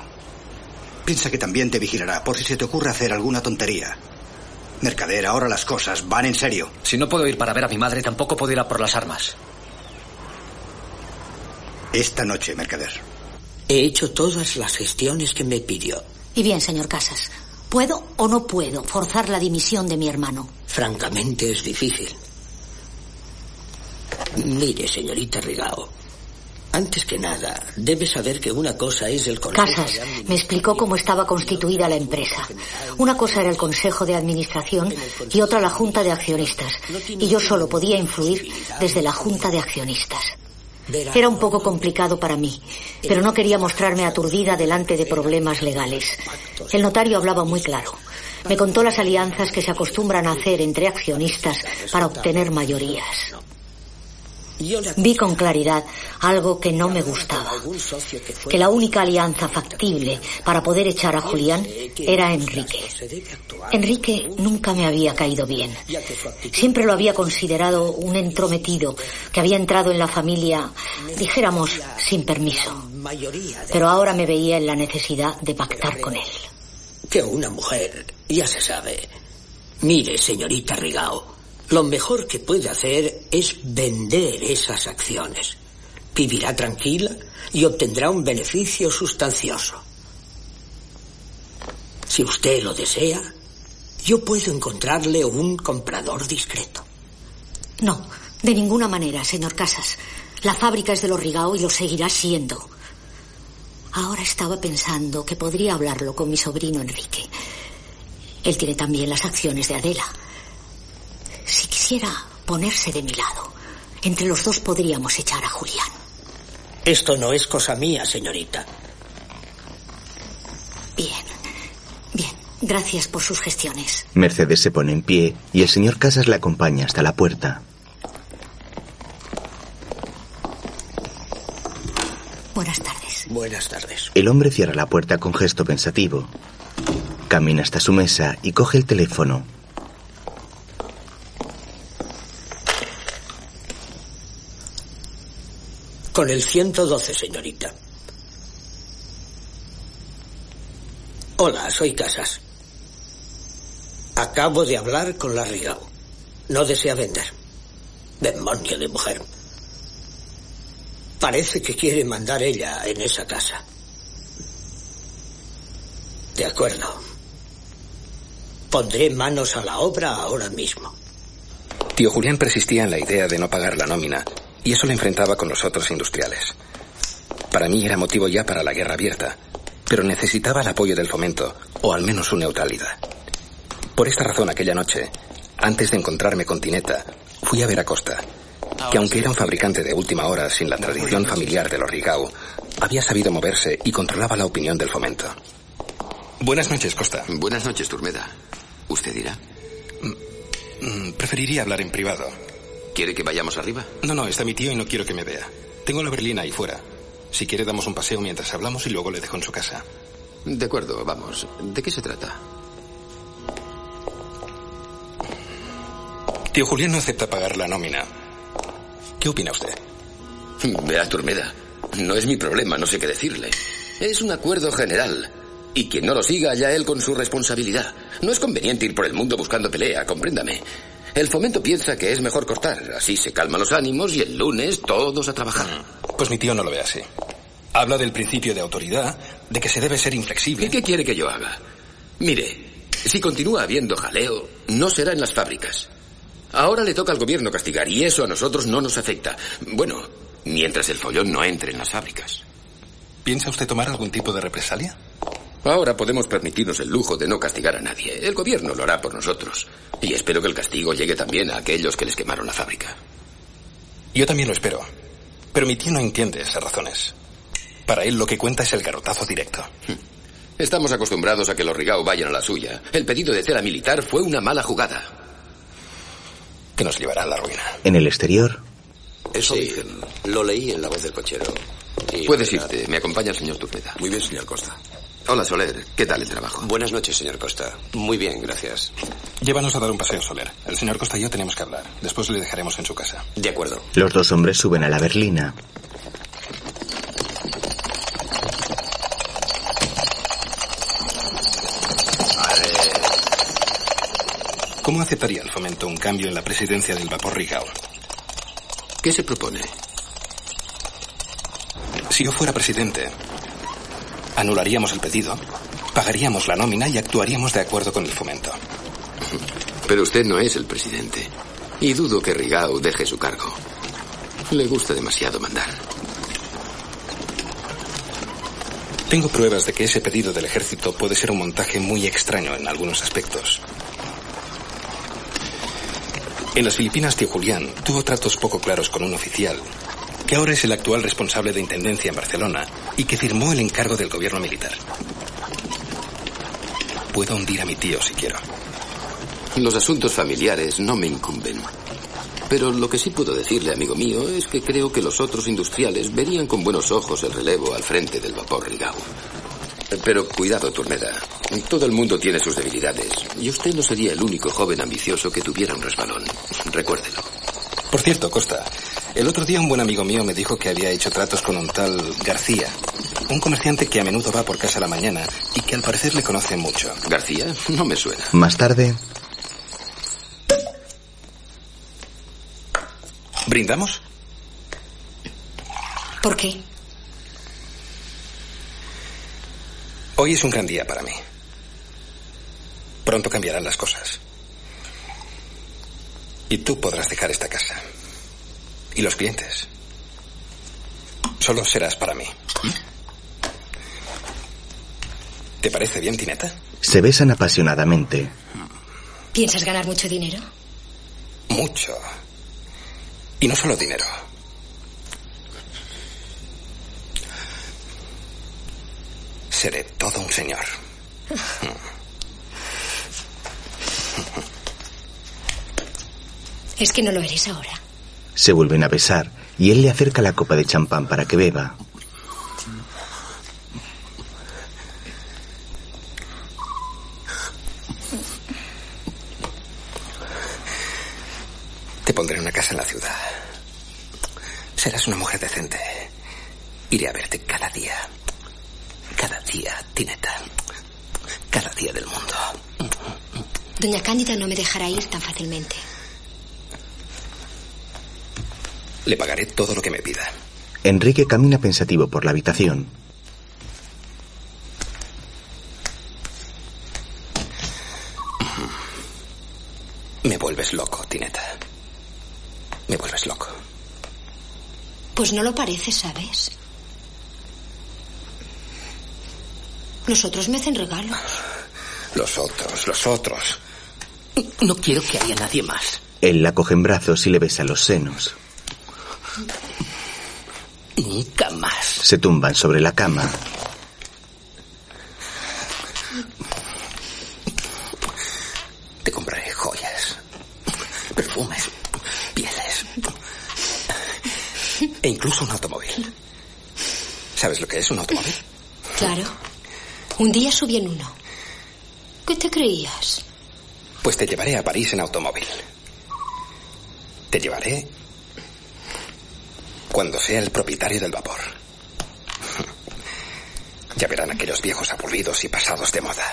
Piensa que también te vigilará por si se te ocurre hacer alguna tontería. Mercader, ahora las cosas van en serio. Si no puedo ir para ver a mi madre, tampoco puedo ir a por las armas. Esta noche, Mercader. He hecho todas las gestiones que me pidió. Y bien, señor Casas, ¿puedo o no puedo forzar la dimisión de mi hermano? Francamente es difícil. Mire, señorita Rigao, antes que nada, debe saber que una cosa es el Consejo Casas me explicó cómo estaba constituida la empresa. Una cosa era el Consejo de Administración y otra la Junta de Accionistas. Y yo solo podía influir desde la Junta de Accionistas. Era un poco complicado para mí, pero no quería mostrarme aturdida delante de problemas legales. El notario hablaba muy claro. Me contó las alianzas que se acostumbran a hacer entre accionistas para obtener mayorías. Vi con claridad algo que no me gustaba, que la única alianza factible para poder echar a Julián era Enrique. Enrique nunca me había caído bien. Siempre lo había considerado un entrometido que había entrado en la familia, dijéramos, sin permiso. Pero ahora me veía en la necesidad de pactar con él. Que una mujer, ya se sabe. Mire, señorita Rigao, lo mejor que puede hacer es vender esas acciones. Vivirá tranquila y obtendrá un beneficio sustancioso. Si usted lo desea, yo puedo encontrarle un comprador discreto. No, de ninguna manera, señor Casas. La fábrica es de los Rigao y lo seguirá siendo. Ahora estaba pensando que podría hablarlo con mi sobrino Enrique. Él tiene también las acciones de Adela. Si quisiera ponerse de mi lado, entre los dos podríamos echar a Julián. Esto no es cosa mía, señorita. Bien, bien. Gracias por sus gestiones. Mercedes se pone en pie y el señor Casas la acompaña hasta la puerta. Buenas tardes. Buenas tardes. El hombre cierra la puerta con gesto pensativo. Camina hasta su mesa y coge el teléfono. Con el 112, señorita. Hola, soy Casas. Acabo de hablar con la Rigao. No desea vender. Demonio de mujer. Parece que quiere mandar ella en esa casa. De acuerdo. Pondré manos a la obra ahora mismo. Tío Julián persistía en la idea de no pagar la nómina, y eso le enfrentaba con los otros industriales. Para mí era motivo ya para la guerra abierta, pero necesitaba el apoyo del fomento, o al menos su neutralidad. Por esta razón, aquella noche, antes de encontrarme con Tineta, fui a ver a Costa, que aunque era un fabricante de última hora sin la tradición familiar de los Rigau, había sabido moverse y controlaba la opinión del fomento. Buenas noches, Costa. Buenas noches, Turmeda. ¿Usted dirá? Mm, Preferiría hablar en privado. ¿Quiere que vayamos arriba? No, no, está mi tío y no quiero que me vea. Tengo la berlina ahí fuera. Si quiere, damos un paseo mientras hablamos y luego le dejo en su casa. De acuerdo, vamos. ¿De qué se trata? Tío Julián no acepta pagar la nómina. ¿Qué opina usted? Vea, Turmeda. No es mi problema, no sé qué decirle. Es un acuerdo general. Y quien no lo siga, allá él con su responsabilidad. No es conveniente ir por el mundo buscando pelea, compréndame. El fomento piensa que es mejor cortar, así se calman los ánimos y el lunes todos a trabajar. Pues mi tío no lo ve así. Habla del principio de autoridad, de que se debe ser inflexible. ¿Y qué quiere que yo haga? Mire, si continúa habiendo jaleo, no será en las fábricas. Ahora le toca al gobierno castigar y eso a nosotros no nos afecta. Bueno, mientras el follón no entre en las fábricas. ¿Piensa usted tomar algún tipo de represalia? Ahora podemos permitirnos el lujo de no castigar a nadie. El gobierno lo hará por nosotros. Y espero que el castigo llegue también a aquellos que les quemaron la fábrica. Yo también lo espero. Pero mi tío no entiende esas razones. Para él lo que cuenta es el garrotazo directo. Estamos acostumbrados a que los Rigao vayan a la suya. El pedido de cera militar fue una mala jugada. Que nos llevará a la ruina. En el exterior, Eso dicen. Lo leí en la voz del cochero. Y Puedes irte. Me acompaña el señor Turmeda. Muy bien, señor Costa. Hola, Soler. ¿Qué tal el trabajo? Buenas noches, señor Costa. Muy bien, gracias. Llévanos a dar un paseo, Soler. El señor Costa y yo tenemos que hablar. Después le dejaremos en su casa. De acuerdo. los dos hombres suben a la berlina. ¿Cómo aceptaría el fomento un cambio en la presidencia del vapor Rigao? ¿Qué se propone? Si yo fuera presidente, anularíamos el pedido, pagaríamos la nómina y actuaríamos de acuerdo con el fomento. Pero usted no es el presidente. Y dudo que Rigao deje su cargo. Le gusta demasiado mandar. Tengo pruebas de que ese pedido del ejército puede ser un montaje muy extraño en algunos aspectos. En las Filipinas, tío Julián tuvo tratos poco claros con un oficial, que ahora es el actual responsable de Intendencia en Barcelona y que firmó el encargo del gobierno militar. Puedo hundir a mi tío si quiero. Los asuntos familiares no me incumben. Pero lo que sí puedo decirle, amigo mío, es que creo que los otros industriales verían con buenos ojos el relevo al frente del vapor Rigao. Pero cuidado, Turmeda. Todo el mundo tiene sus debilidades. Y usted no sería el único joven ambicioso que tuviera un resbalón. Recuérdelo. Por cierto, Costa, el otro día un buen amigo mío me dijo que había hecho tratos con un tal García, un comerciante que a menudo va por casa a la mañana y que al parecer le conoce mucho. ¿García? No me suena. Más tarde, ¿Brindamos? ¿Por qué? Hoy es un gran día para mí. Pronto cambiarán las cosas. Y tú podrás dejar esta casa. Y los clientes. Solo serás para mí. ¿Te parece bien, Tineta? se besan apasionadamente. ¿Piensas ganar mucho dinero? Mucho. Y no solo dinero. Seré todo un señor. Es que no lo eres ahora. Se vuelven a besar y él le acerca la copa de champán para que beba. Te pondré una casa en la ciudad. Serás una mujer decente. Iré a verte cada día. Cada día, Tineta. Cada día del mundo. Doña Cándida no me dejará ir tan fácilmente. Le pagaré todo lo que me pida. Enrique camina pensativo por la habitación. Me vuelves loco, Tineta. Me vuelves loco. Pues no lo parece, ¿sabes? Los otros me hacen regalos. Los otros, los otros. No quiero que haya nadie más. Él la coge en brazos y le besa los senos. Nunca más. Se tumban sobre la cama. Te compraré joyas, perfumes, pieles e incluso un automóvil. ¿Sabes lo que es un automóvil? Claro. Un día subí en uno. ¿Qué te creías? Pues te llevaré a París en automóvil. Te llevaré cuando sea el propietario del vapor. Ya verán aquellos viejos aburridos y pasados de moda.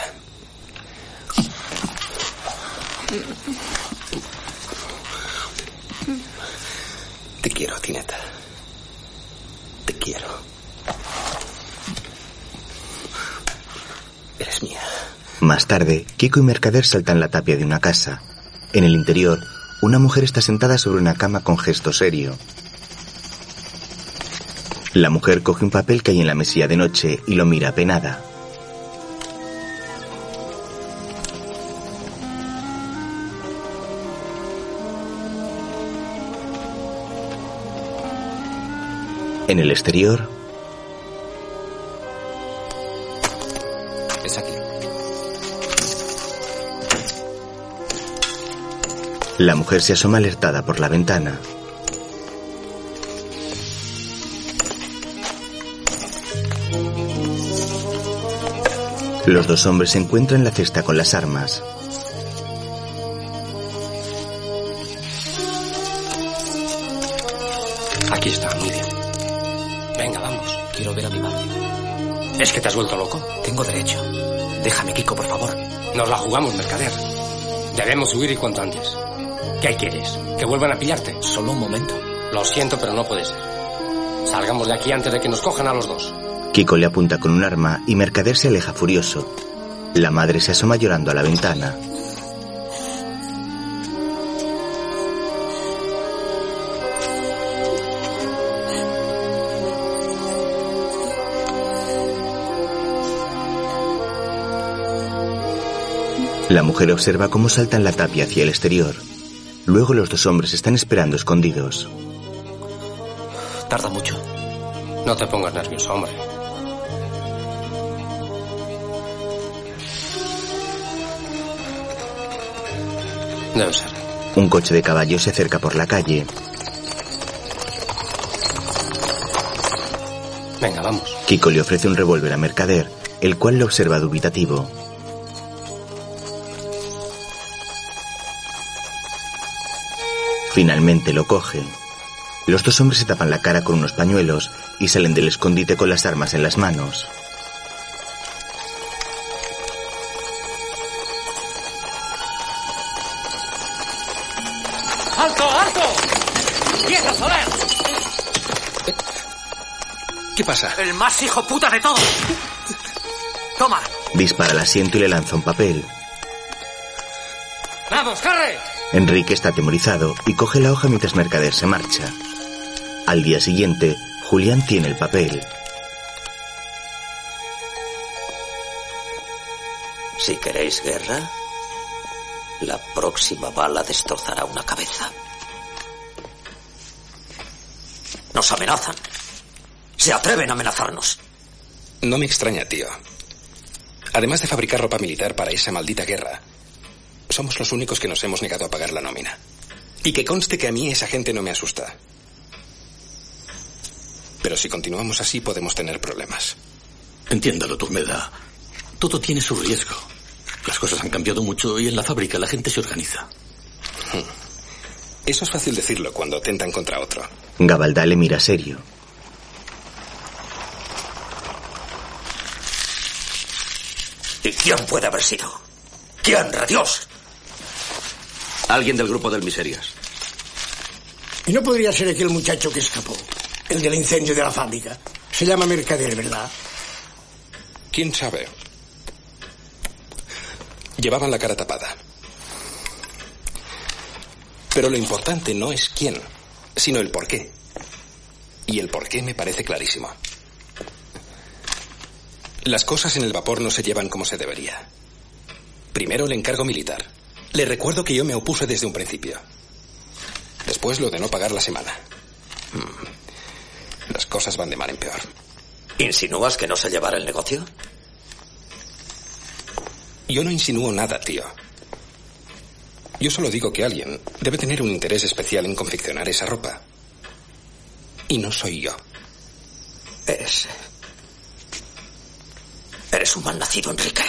Te quiero, Tineta. Te quiero. Eres mía. Más tarde, Kiko y Mercader saltan la tapia de una casa. En el interior, una mujer está sentada sobre una cama con gesto serio. La mujer coge un papel que hay en la mesilla de noche y lo mira apenada. En el exterior, Es aquí. la mujer se asoma alertada por la ventana. Los dos hombres se encuentran en la cesta con las armas. Aquí está, muy bien. Venga, vamos. Quiero ver a mi madre. ¿Es que te has vuelto loco? Tengo derecho. Déjame, Kiko, por favor. Nos la jugamos, mercader. Debemos huir y cuanto antes. ¿Qué quieres? ¿Que vuelvan a pillarte? Solo un momento. Lo siento, pero no puede ser. Salgamos de aquí antes de que nos cojan a los dos. Kiko le apunta con un arma y Mercader se aleja furioso. La madre se asoma llorando a la ventana. La mujer observa cómo saltan la tapia hacia el exterior. Luego los dos hombres están esperando escondidos. Tarda mucho. No te pongas nervioso, hombre. Un coche de caballo se acerca por la calle. Venga, vamos. Kiko le ofrece un revólver a Mercader, el cual lo observa dubitativo. Finalmente lo coge. Los dos hombres se tapan la cara con unos pañuelos y salen del escondite con las armas en las manos. Pasa? El más hijo puta de todos. Toma. Dispara al asiento y le lanza un papel. ¡Vamos, corre! Enrique está atemorizado y coge la hoja mientras Mercader se marcha. Al día siguiente, Julián tiene el papel. Si queréis guerra, la próxima bala destrozará una cabeza. Nos amenazan. Se atreven a amenazarnos. No me extraña, tío. Además de fabricar ropa militar para esa maldita guerra, somos los únicos que nos hemos negado a pagar la nómina. Y que conste que a mí esa gente no me asusta. Pero si continuamos así podemos tener problemas. Entiéndalo, Turmeda. Todo tiene su riesgo. Las cosas han cambiado mucho y en la fábrica la gente se organiza. Eso es fácil decirlo cuando atentan contra otro. Gabaldá le mira serio. ¿Y quién puede haber sido? ¿Quién, radios? Alguien del grupo del Miserias. Y no podría ser aquel muchacho que escapó, el del incendio de la fábrica. Se llama Mercader, ¿verdad? ¿Quién sabe? Llevaban la cara tapada. Pero lo importante no es quién, sino el por qué. Y el por qué me parece clarísimo. Las cosas en el vapor no se llevan como se debería. Primero el encargo militar. Le recuerdo que yo me opuse desde un principio. Después lo de no pagar la semana. Hmm. Las cosas van de mal en peor. ¿Insinúas que no se llevará el negocio? Yo no insinúo nada, tío. Yo solo digo que alguien debe tener un interés especial en confeccionar esa ropa. Y no soy yo. Eres. Eres un mal nacido, Enrique.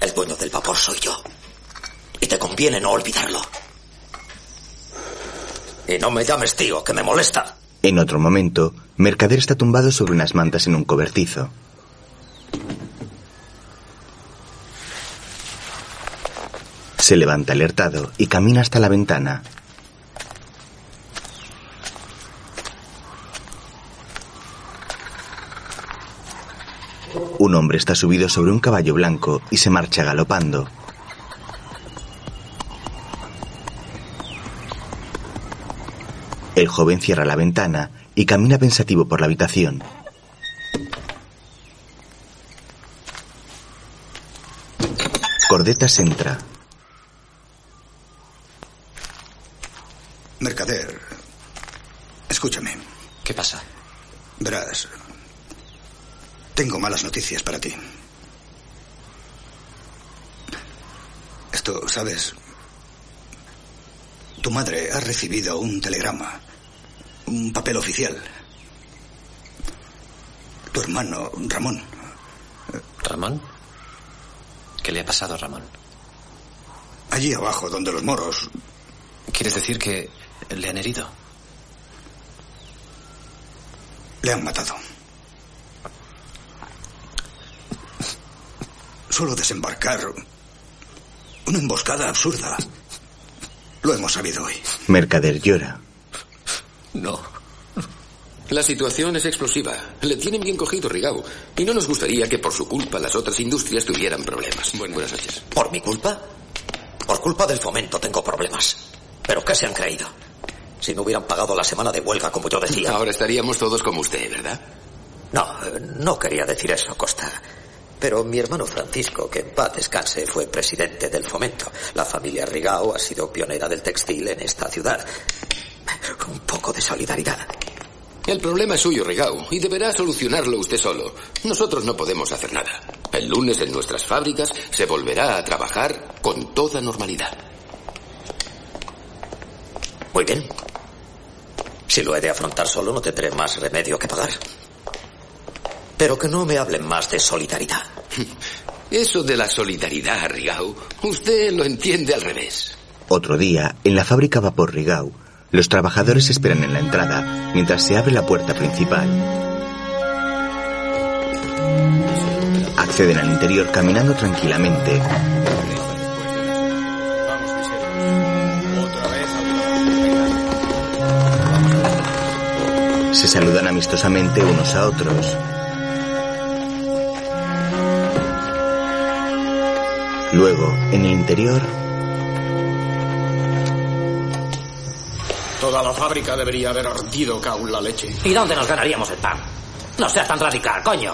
El dueño del vapor soy yo. Y te conviene no olvidarlo. Y no me llames tío, que me molesta. En otro momento, Mercader está tumbado sobre unas mantas en un cobertizo. Se levanta alertado y camina hasta la ventana. Un hombre está subido sobre un caballo blanco y se marcha galopando. El joven cierra la ventana y camina pensativo por la habitación. Cordetas entra. Mercader, escúchame. ¿Qué pasa? Verás, tengo malas noticias para ti. Esto, ¿sabes? Tu madre ha recibido un telegrama, un papel oficial. Tu hermano, Ramón. ¿Ramón? ¿Qué le ha pasado a Ramón? Allí abajo, donde los moros. ¿Quieres decir que le han herido? Le han matado. Solo desembarcar. Una emboscada absurda. Lo hemos sabido hoy. Mercader llora. No. La situación es explosiva. Le tienen bien cogido, Rigau. Y no nos gustaría que por su culpa las otras industrias tuvieran problemas. buenas noches. ¿Por mi culpa? Por culpa del fomento tengo problemas. ¿Pero qué se han creído? Si no hubieran pagado la semana de huelga, como yo decía. Ahora estaríamos todos como usted, ¿verdad? No, no quería decir eso, Costa. Pero mi hermano Francisco, que en paz descanse, fue presidente del fomento. La familia Rigao ha sido pionera del textil en esta ciudad. Un poco de solidaridad. El problema es suyo, Rigao, y deberá solucionarlo usted solo. Nosotros no podemos hacer nada. El lunes en nuestras fábricas se volverá a trabajar con toda normalidad. Muy bien. Si lo he de afrontar solo, no tendré más remedio que pagar. Pero que no me hablen más de solidaridad. Eso de la solidaridad, Rigau, usted lo entiende al revés. Otro día, en la fábrica Vapor Rigau, los trabajadores esperan en la entrada mientras se abre la puerta principal. Acceden al interior caminando tranquilamente. Se saludan amistosamente unos a otros. Luego, en el interior, Toda la fábrica debería haber ardido caún la leche. ¿Y dónde nos ganaríamos el pan? No seas tan radical, coño.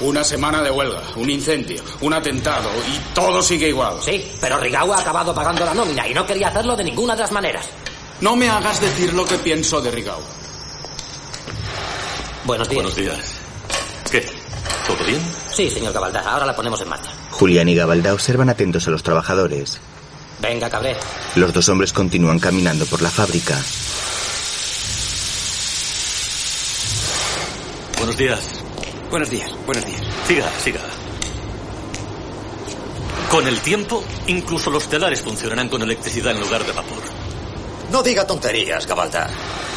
Una semana de huelga, un incendio, un atentado y todo sigue igual. Sí, pero Rigau ha acabado pagando la nómina y no quería hacerlo de ninguna de las maneras. No me hagas decir lo que pienso de Rigau. Buenos días. Buenos días. ¿Qué? ¿Todo bien? Sí, señor Gabaldá, ahora la ponemos en marcha. Julián y Gabaldá observan atentos a los trabajadores. Venga, cabré. Los dos hombres continúan caminando por la fábrica. Buenos días. Buenos días, buenos días. Siga, siga. Con el tiempo, incluso los telares funcionarán con electricidad en lugar de vapor. No diga tonterías, Gabaldá.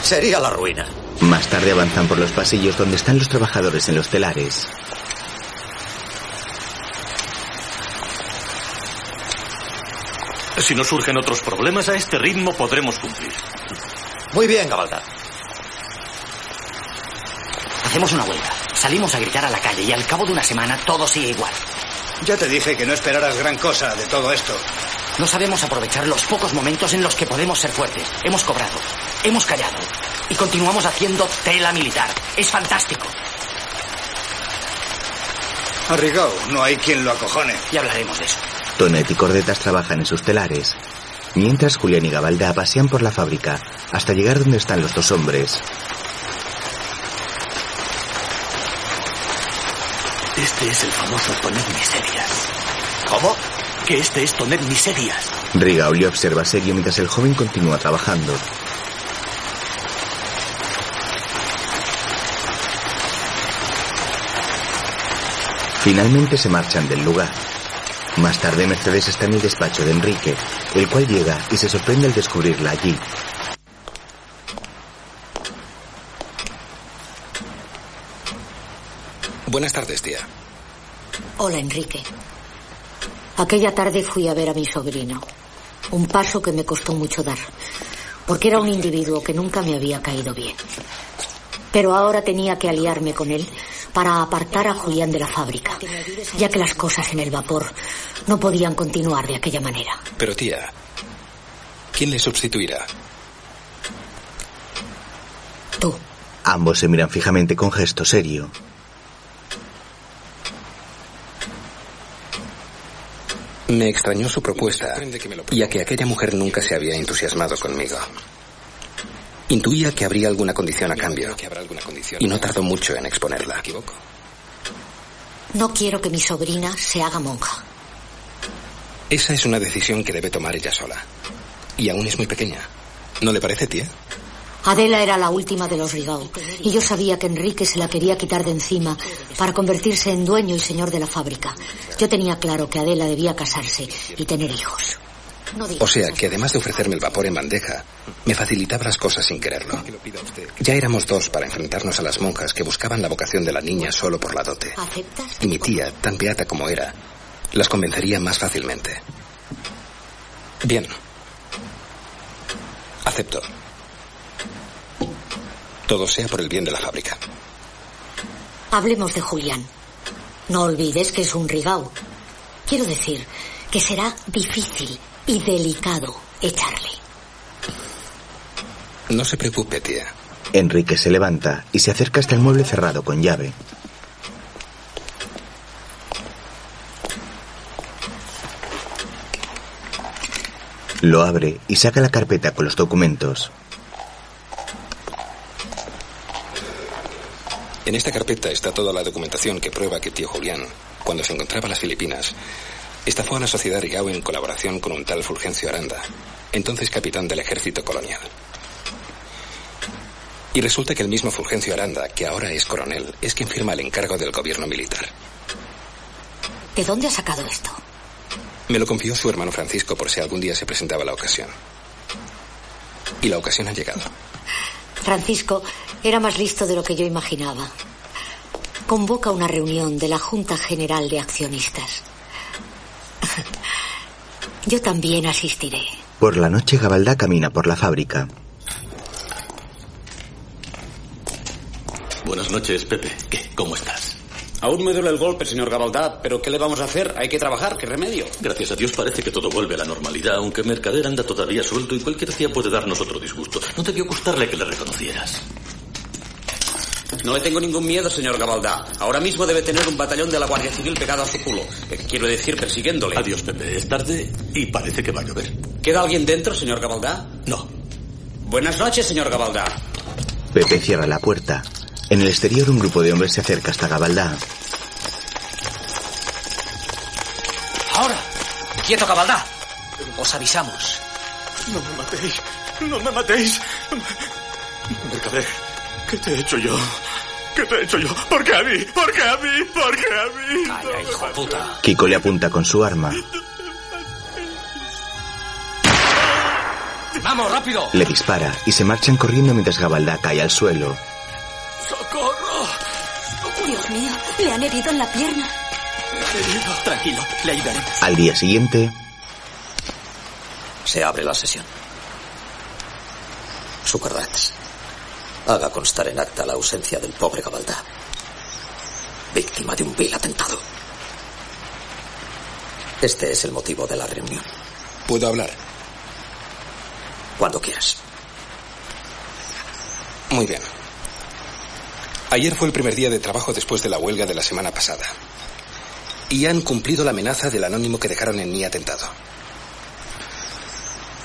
Sería la ruina. Más tarde avanzan por los pasillos donde están los trabajadores en los telares. Si no surgen otros problemas, a este ritmo podremos cumplir. Muy bien, Gabaldá. Hacemos una huelga. Salimos a gritar a la calle y al cabo de una semana todo sigue igual. Ya te dije que no esperaras gran cosa de todo esto. No sabemos aprovechar los pocos momentos en los que podemos ser fuertes. Hemos cobrado, hemos callado y continuamos haciendo tela militar. Es fantástico. Arrigao, no hay quien lo acojone. Y hablaremos de eso. Tonet y Cordetas trabajan en sus telares, mientras Julián y Gabaldá pasean por la fábrica hasta llegar donde están los dos hombres. Este es el famoso Tonet Miserias. ¿Cómo? Que este es Tonet Miserias. Rigao le observa serio mientras el joven continúa trabajando. Finalmente se marchan del lugar. Más tarde Mercedes está en el despacho de Enrique, el cual llega y se sorprende al descubrirla allí. Buenas tardes, tía. Hola, Enrique. Aquella tarde fui a ver a mi sobrino. Un paso que me costó mucho dar, porque era un individuo que nunca me había caído bien. Pero ahora tenía que aliarme con él para apartar a Julián de la fábrica, ya que las cosas en el vapor no podían continuar de aquella manera. Pero tía, ¿quién le sustituirá? Tú. Ambos se miran fijamente con gesto serio. Me extrañó su propuesta, ya que aquella mujer nunca se había entusiasmado conmigo. Intuía que habría alguna condición a cambio, y no tardó mucho en exponerla. No quiero que mi sobrina se haga monja. Esa es una decisión que debe tomar ella sola. Y aún es muy pequeña. ¿No le parece, tía? Adela era la última de los Rigau, y yo sabía que Enrique se la quería quitar de encima para convertirse en dueño y señor de la fábrica. Yo tenía claro que Adela debía casarse y tener hijos. O sea, que además de ofrecerme el vapor en bandeja, me facilitaba las cosas sin quererlo. Ya éramos dos para enfrentarnos a las monjas que buscaban la vocación de la niña solo por la dote. ¿Aceptas? Y mi tía, tan beata como era, las convencería más fácilmente. Bien. Acepto. Todo sea por el bien de la fábrica. Hablemos de Julián. No olvides que es un Rigau. Quiero decir que será difícil y delicado echarle. No se preocupe, tía. Enrique se levanta y se acerca hasta el mueble cerrado con llave. Lo abre y saca la carpeta con los documentos. En esta carpeta está toda la documentación que prueba que tío Julián, cuando se encontraba en las Filipinas, estafó a la sociedad Rigao en colaboración con un tal Fulgencio Aranda, entonces capitán del ejército colonial. Y resulta que el mismo Fulgencio Aranda, que ahora es coronel, es quien firma el encargo del gobierno militar. ¿De dónde has sacado esto? Me lo confió su hermano Francisco por si algún día se presentaba la ocasión. Y la ocasión ha llegado. Francisco era más listo de lo que yo imaginaba. Convoca una reunión de la Junta General de Accionistas. Yo también asistiré. Por la noche Gabaldá camina por la fábrica. Buenas noches, Pepe. ¿Qué? ¿Cómo estás? Aún me duele el golpe, señor Gabaldá, pero ¿qué le vamos a hacer? Hay que trabajar, ¿qué remedio? Gracias a Dios parece que todo vuelve a la normalidad, aunque Mercader anda todavía suelto y cualquier día puede darnos otro disgusto. No debió gustarle que le reconocieras. No le tengo ningún miedo, señor Gabaldá. Ahora mismo debe tener un batallón de la Guardia Civil pegado a su culo. Eh, Quiero decir, persiguiéndole. Adiós, Pepe. Es tarde y parece que va a llover. ¿Queda alguien dentro, señor Gabaldá? No. Buenas noches, señor Gabaldá. Pepe cierra la puerta. En el exterior un grupo de hombres se acerca hasta Gabaldá. Ahora. Quieto, Gabaldá. Os avisamos. No me matéis. No me matéis. Mercader, ¿qué te he hecho yo? ¿Qué te he hecho yo? ¿Por qué a mí? ¿Por qué a mí? ¿Por qué a mí? Calla, hijo puta. Kiko le apunta con su arma. ¡Vamos, rápido! Le dispara y se marchan corriendo mientras Gabaldá cae al suelo. ¡Socorro! Dios mío, le han herido en la pierna. Tranquilo, le ayudaremos. Al día siguiente, Se abre la sesión. Sucarrats. Haga constar en acta la ausencia del pobre Gabaldá. Víctima de un vil atentado. Este es el motivo de la reunión. ¿Puedo hablar? Cuando quieras. Muy bien. Ayer fue el primer día de trabajo después de la huelga de la semana pasada. Y han cumplido la amenaza del anónimo que dejaron en mi atentado.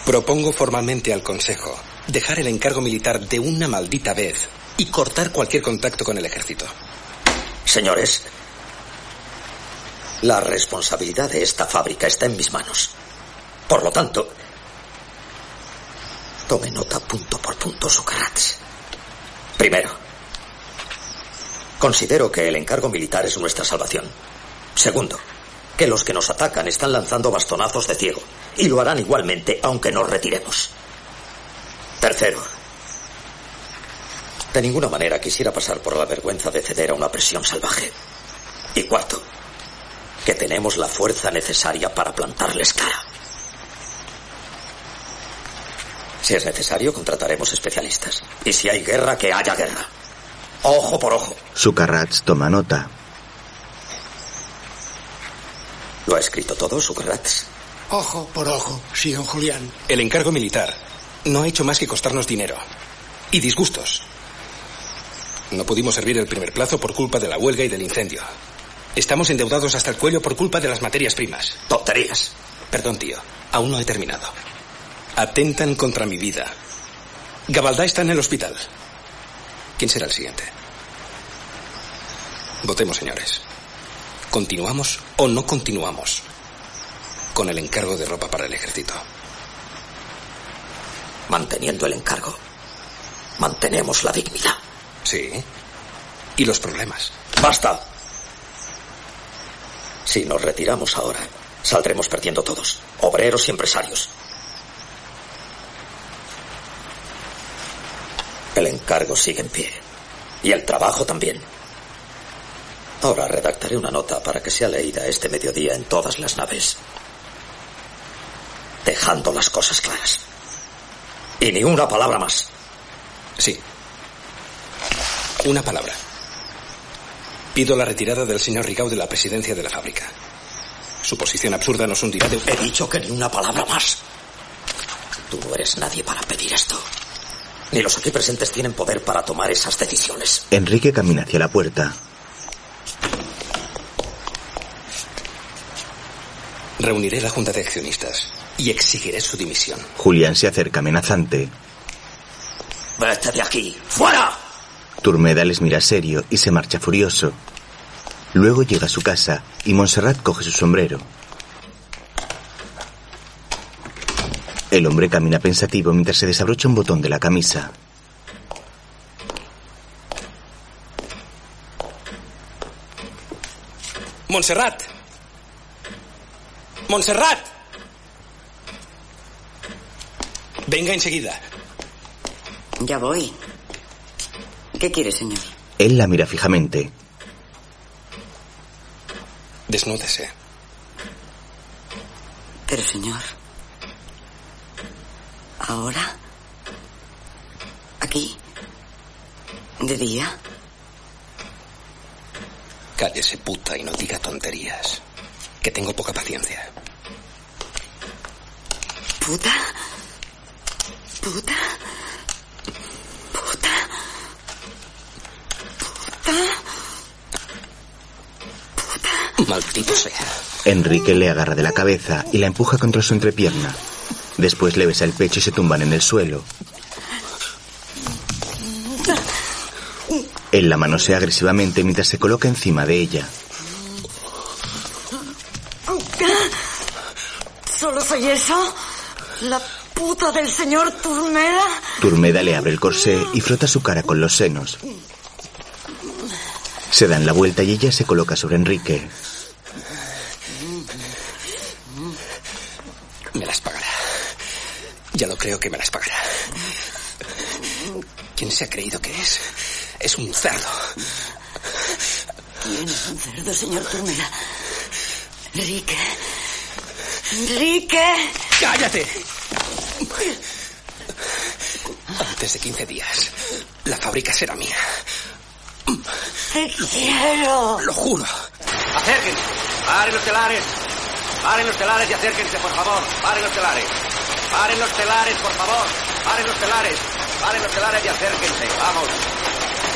Propongo formalmente al Consejo dejar el encargo militar de una maldita vez y cortar cualquier contacto con el ejército. Señores, la responsabilidad de esta fábrica está en mis manos. Por lo tanto, tome nota punto por punto, Socrates. Primero, considero que el encargo militar es nuestra salvación. Segundo, que los que nos atacan están lanzando bastonazos de ciego y lo harán igualmente aunque nos retiremos. Tercero, de ninguna manera quisiera pasar por la vergüenza de ceder a una presión salvaje. Y cuarto, que tenemos la fuerza necesaria para plantarles cara. Si es necesario, contrataremos especialistas. Y si hay guerra, que haya guerra. Ojo por ojo. Sucarrats toma nota. ¿Lo ha escrito todo, Sucarrats? Ojo por ojo, sí, don Julián. El encargo militar no ha hecho más que costarnos dinero. Y disgustos. No pudimos servir el primer plazo por culpa de la huelga y del incendio. Estamos endeudados hasta el cuello por culpa de las materias primas. Tonterías. Perdón, tío. Aún no he terminado. Atentan contra mi vida. Gabaldá está en el hospital. ¿Quién será el siguiente? Votemos, señores. ¿Continuamos o no continuamos con el encargo de ropa para el ejército? Manteniendo el encargo, mantenemos la dignidad. Sí. ¿Y los problemas? ¡Basta! Si nos retiramos ahora, saldremos perdiendo todos, obreros y empresarios. El encargo sigue en pie. Y el trabajo también. Ahora redactaré una nota para que sea leída este mediodía en todas las naves. Dejando las cosas claras. Y ni una palabra más. Sí. Una palabra. Pido la retirada del señor Rigau de la presidencia de la fábrica. Su posición absurda nos hundirá de... He dicho que ni una palabra más. Tú no eres nadie para pedir esto. Ni los aquí presentes tienen poder para tomar esas decisiones. Enrique camina hacia la puerta. Reuniré la junta de accionistas y exigiré su dimisión. Julián se acerca amenazante. Vete de aquí. ¡Fuera! Turmeda les mira serio y se marcha furioso. Luego llega a su casa y Montserrat coge su sombrero. El hombre camina pensativo mientras se desabrocha un botón de la camisa. Montserrat. Montserrat. Venga enseguida. Ya voy. ¿Qué quiere, señor? Él la mira fijamente. Desnúdese. Pero, señor. ¿Ahora? ¿Aquí? ¿De día? Cállese puta y no diga tonterías. Que tengo poca paciencia. ¿Puta? ¿Puta? ¿Puta? ¿Puta? Maldito sea. Enrique le agarra de la cabeza y la empuja contra su entrepierna. Después le besa el pecho y se tumban en el suelo. Él la manosea agresivamente mientras se coloca encima de ella. ¿Solo soy eso? ¿La puta del señor Turmeda? Turmeda le abre el corsé y frota su cara con los senos. Se dan la vuelta y ella se coloca sobre Enrique. Me las pagará. Ya lo creo que me las pagará. ¿Quién se ha creído que es? Es un cerdo. ¿Quién es un cerdo, señor Turmeda? Enrique. Enrique. ¡Cállate! Antes de 15 días, la fábrica será mía. Te quiero. Lo juro. Acérquense. Paren los telares. Paren los telares y acérquense, por favor. Paren los telares. Paren los telares, por favor. Paren los telares. Paren los telares y acérquense. Vamos.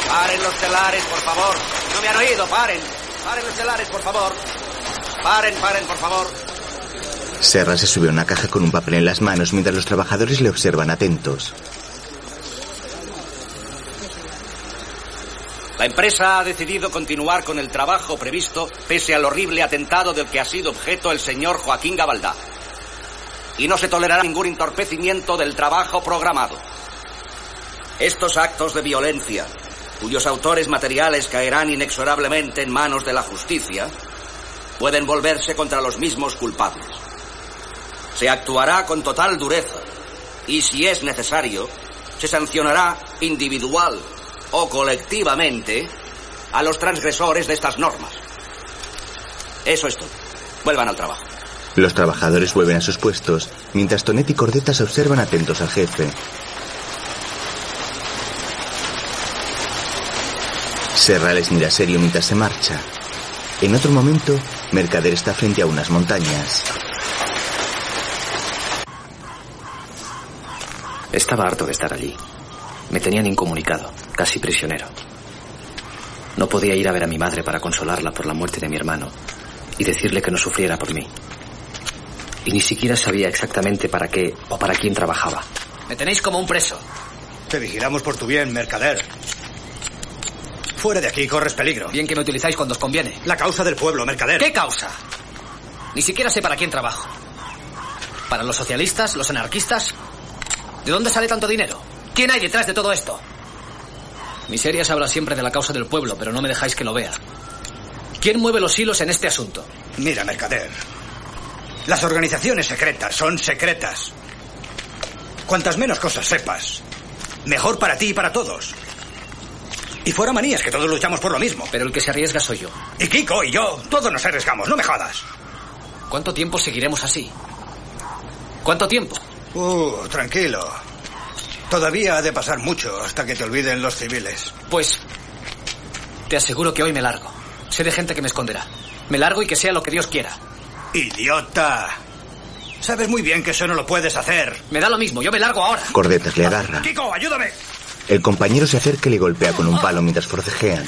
Paren los telares, por favor. No me han oído. Paren. Paren los telares, por favor. Paren, paren, por favor. Serra se sube a una caja con un papel en las manos mientras los trabajadores le observan atentos. La empresa ha decidido continuar con el trabajo previsto pese al horrible atentado del que ha sido objeto el señor Joaquín Gabaldá. Y no se tolerará ningún entorpecimiento del trabajo programado. Estos actos de violencia, cuyos autores materiales caerán inexorablemente en manos de la justicia, pueden volverse contra los mismos culpables. Se actuará con total dureza y, si es necesario, se sancionará individual o colectivamente a los transgresores de estas normas. Eso es todo. Vuelvan al trabajo. Los trabajadores vuelven a sus puestos, mientras Tonet y Cordeta se observan atentos al jefe. Serra les mira serio mientras se marcha. En otro momento, Mercader está frente a unas montañas. Estaba harto de estar allí. Me tenían incomunicado, casi prisionero. No podía ir a ver a mi madre para consolarla por la muerte de mi hermano y decirle que no sufriera por mí. Y ni siquiera sabía exactamente para qué o para quién trabajaba. Me tenéis como un preso. Te vigilamos por tu bien, mercader. Fuera de aquí, corres peligro. Bien que me utilizáis cuando os conviene. La causa del pueblo, mercader. ¿Qué causa? Ni siquiera sé para quién trabajo. ¿Para los socialistas? ¿Los anarquistas? ¿De dónde sale tanto dinero? ¿Quién hay detrás de todo esto? Miserias habla siempre de la causa del pueblo, pero no me dejáis que lo vea. ¿Quién mueve los hilos en este asunto? Mira, mercader. Las organizaciones secretas son secretas. Cuantas menos cosas sepas, mejor para ti y para todos. Y fuera manías, que todos luchamos por lo mismo. Pero el que se arriesga soy yo. Y Kiko y yo, todos nos arriesgamos, no me jodas. ¿Cuánto tiempo seguiremos así? ¿Cuánto tiempo? Uh, tranquilo. Todavía ha de pasar mucho hasta que te olviden los civiles. Pues te aseguro que hoy me largo. Sé de gente que me esconderá. Me largo y que sea lo que Dios quiera. ¡Idiota! Sabes muy bien que eso no lo puedes hacer. Me da lo mismo, yo me largo ahora. Cordetas le agarra. Kiko, ayúdame. El compañero se acerca y le golpea con un palo mientras forcejean.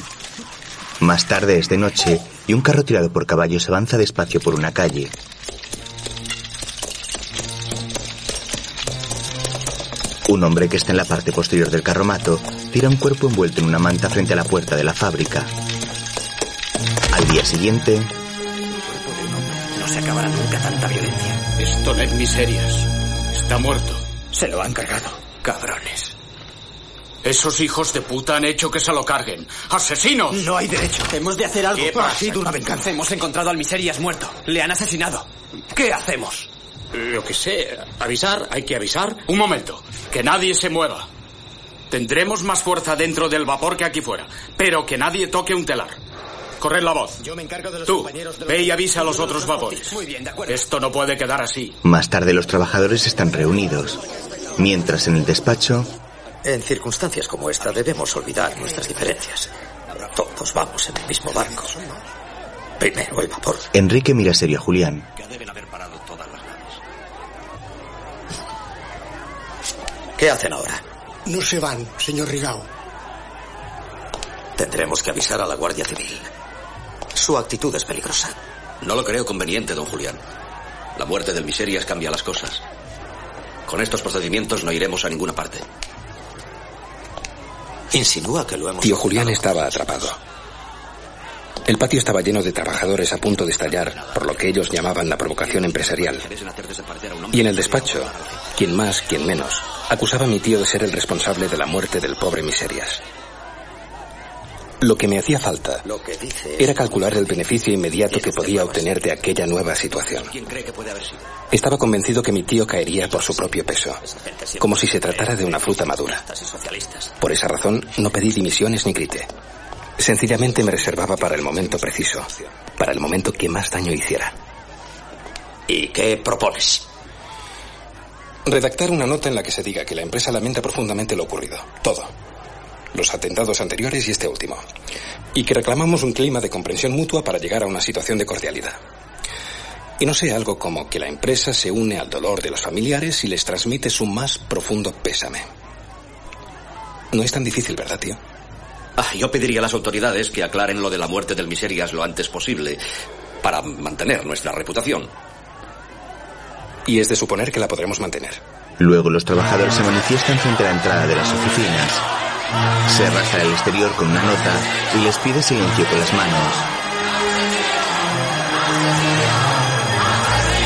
Más tarde es de noche y un carro tirado por caballos avanza despacio por una calle. Un hombre que está en la parte posterior del carromato tira un cuerpo envuelto en una manta frente a la puerta de la fábrica. Al día siguiente, No se acabará nunca tanta violencia. Esto no es miserias. Está muerto. Se lo han cargado. Cabrones. Esos hijos de puta han hecho que se lo carguen. ¡Asesinos! No hay derecho. Hemos de hacer algo. ¿Qué Ha pasa? sido una venganza. Hemos encontrado al Miserias muerto. Le han asesinado. ¿Qué hacemos? Lo que sé. Avisar, hay que avisar. Un momento. Que nadie se mueva. Tendremos más fuerza dentro del vapor que aquí fuera. Pero que nadie toque un telar. Corred la voz. Yo me encargo de los Tú, compañeros de los ve y avisa a los otros vapores. Muy bien, de acuerdo. Esto no puede quedar así. más tarde los trabajadores están reunidos. Mientras en el despacho, En circunstancias como esta debemos olvidar nuestras diferencias. Todos vamos en el mismo barco. Primero el vapor. Enrique mira serio a Julián. ¿Qué hacen ahora? No se van, señor Rigao. Tendremos que avisar a la Guardia Civil. Su actitud es peligrosa. No lo creo conveniente, don Julián. La muerte del Miserias cambia las cosas. Con estos procedimientos no iremos a ninguna parte. Insinúa que lo hemos... Tío Julián estaba atrapado. El patio estaba lleno de trabajadores a punto de estallar por lo que ellos llamaban la provocación empresarial. Y en el despacho, quien más, quien menos, acusaba a mi tío de ser el responsable de la muerte del pobre Miserias. Lo que me hacía falta Lo que dice era calcular el beneficio inmediato que podía obtener de aquella nueva situación. ¿Quién cree que puede haber sido? Estaba convencido que mi tío caería por su propio peso, como si se tratara de una fruta madura. Por esa razón, no pedí dimisiones ni grité. Sencillamente me reservaba para el momento preciso, para el momento que más daño hiciera. ¿Y qué propones? Redactar una nota en la que se diga que la empresa lamenta profundamente lo ocurrido. Todo. Los atentados anteriores y este último. Y que reclamamos un clima de comprensión mutua para llegar a una situación de cordialidad. Y no sé, algo como que la empresa se une al dolor de los familiares y les transmite su más profundo pésame. No es tan difícil, ¿verdad, tío? Ah, yo pediría a las autoridades que aclaren lo de la muerte del Miserias lo antes posible para mantener nuestra reputación. Y es de suponer que la podremos mantener. Luego los trabajadores se manifiestan frente a la entrada de las oficinas. Se arrastra al exterior con una nota y les pide silencio con las manos.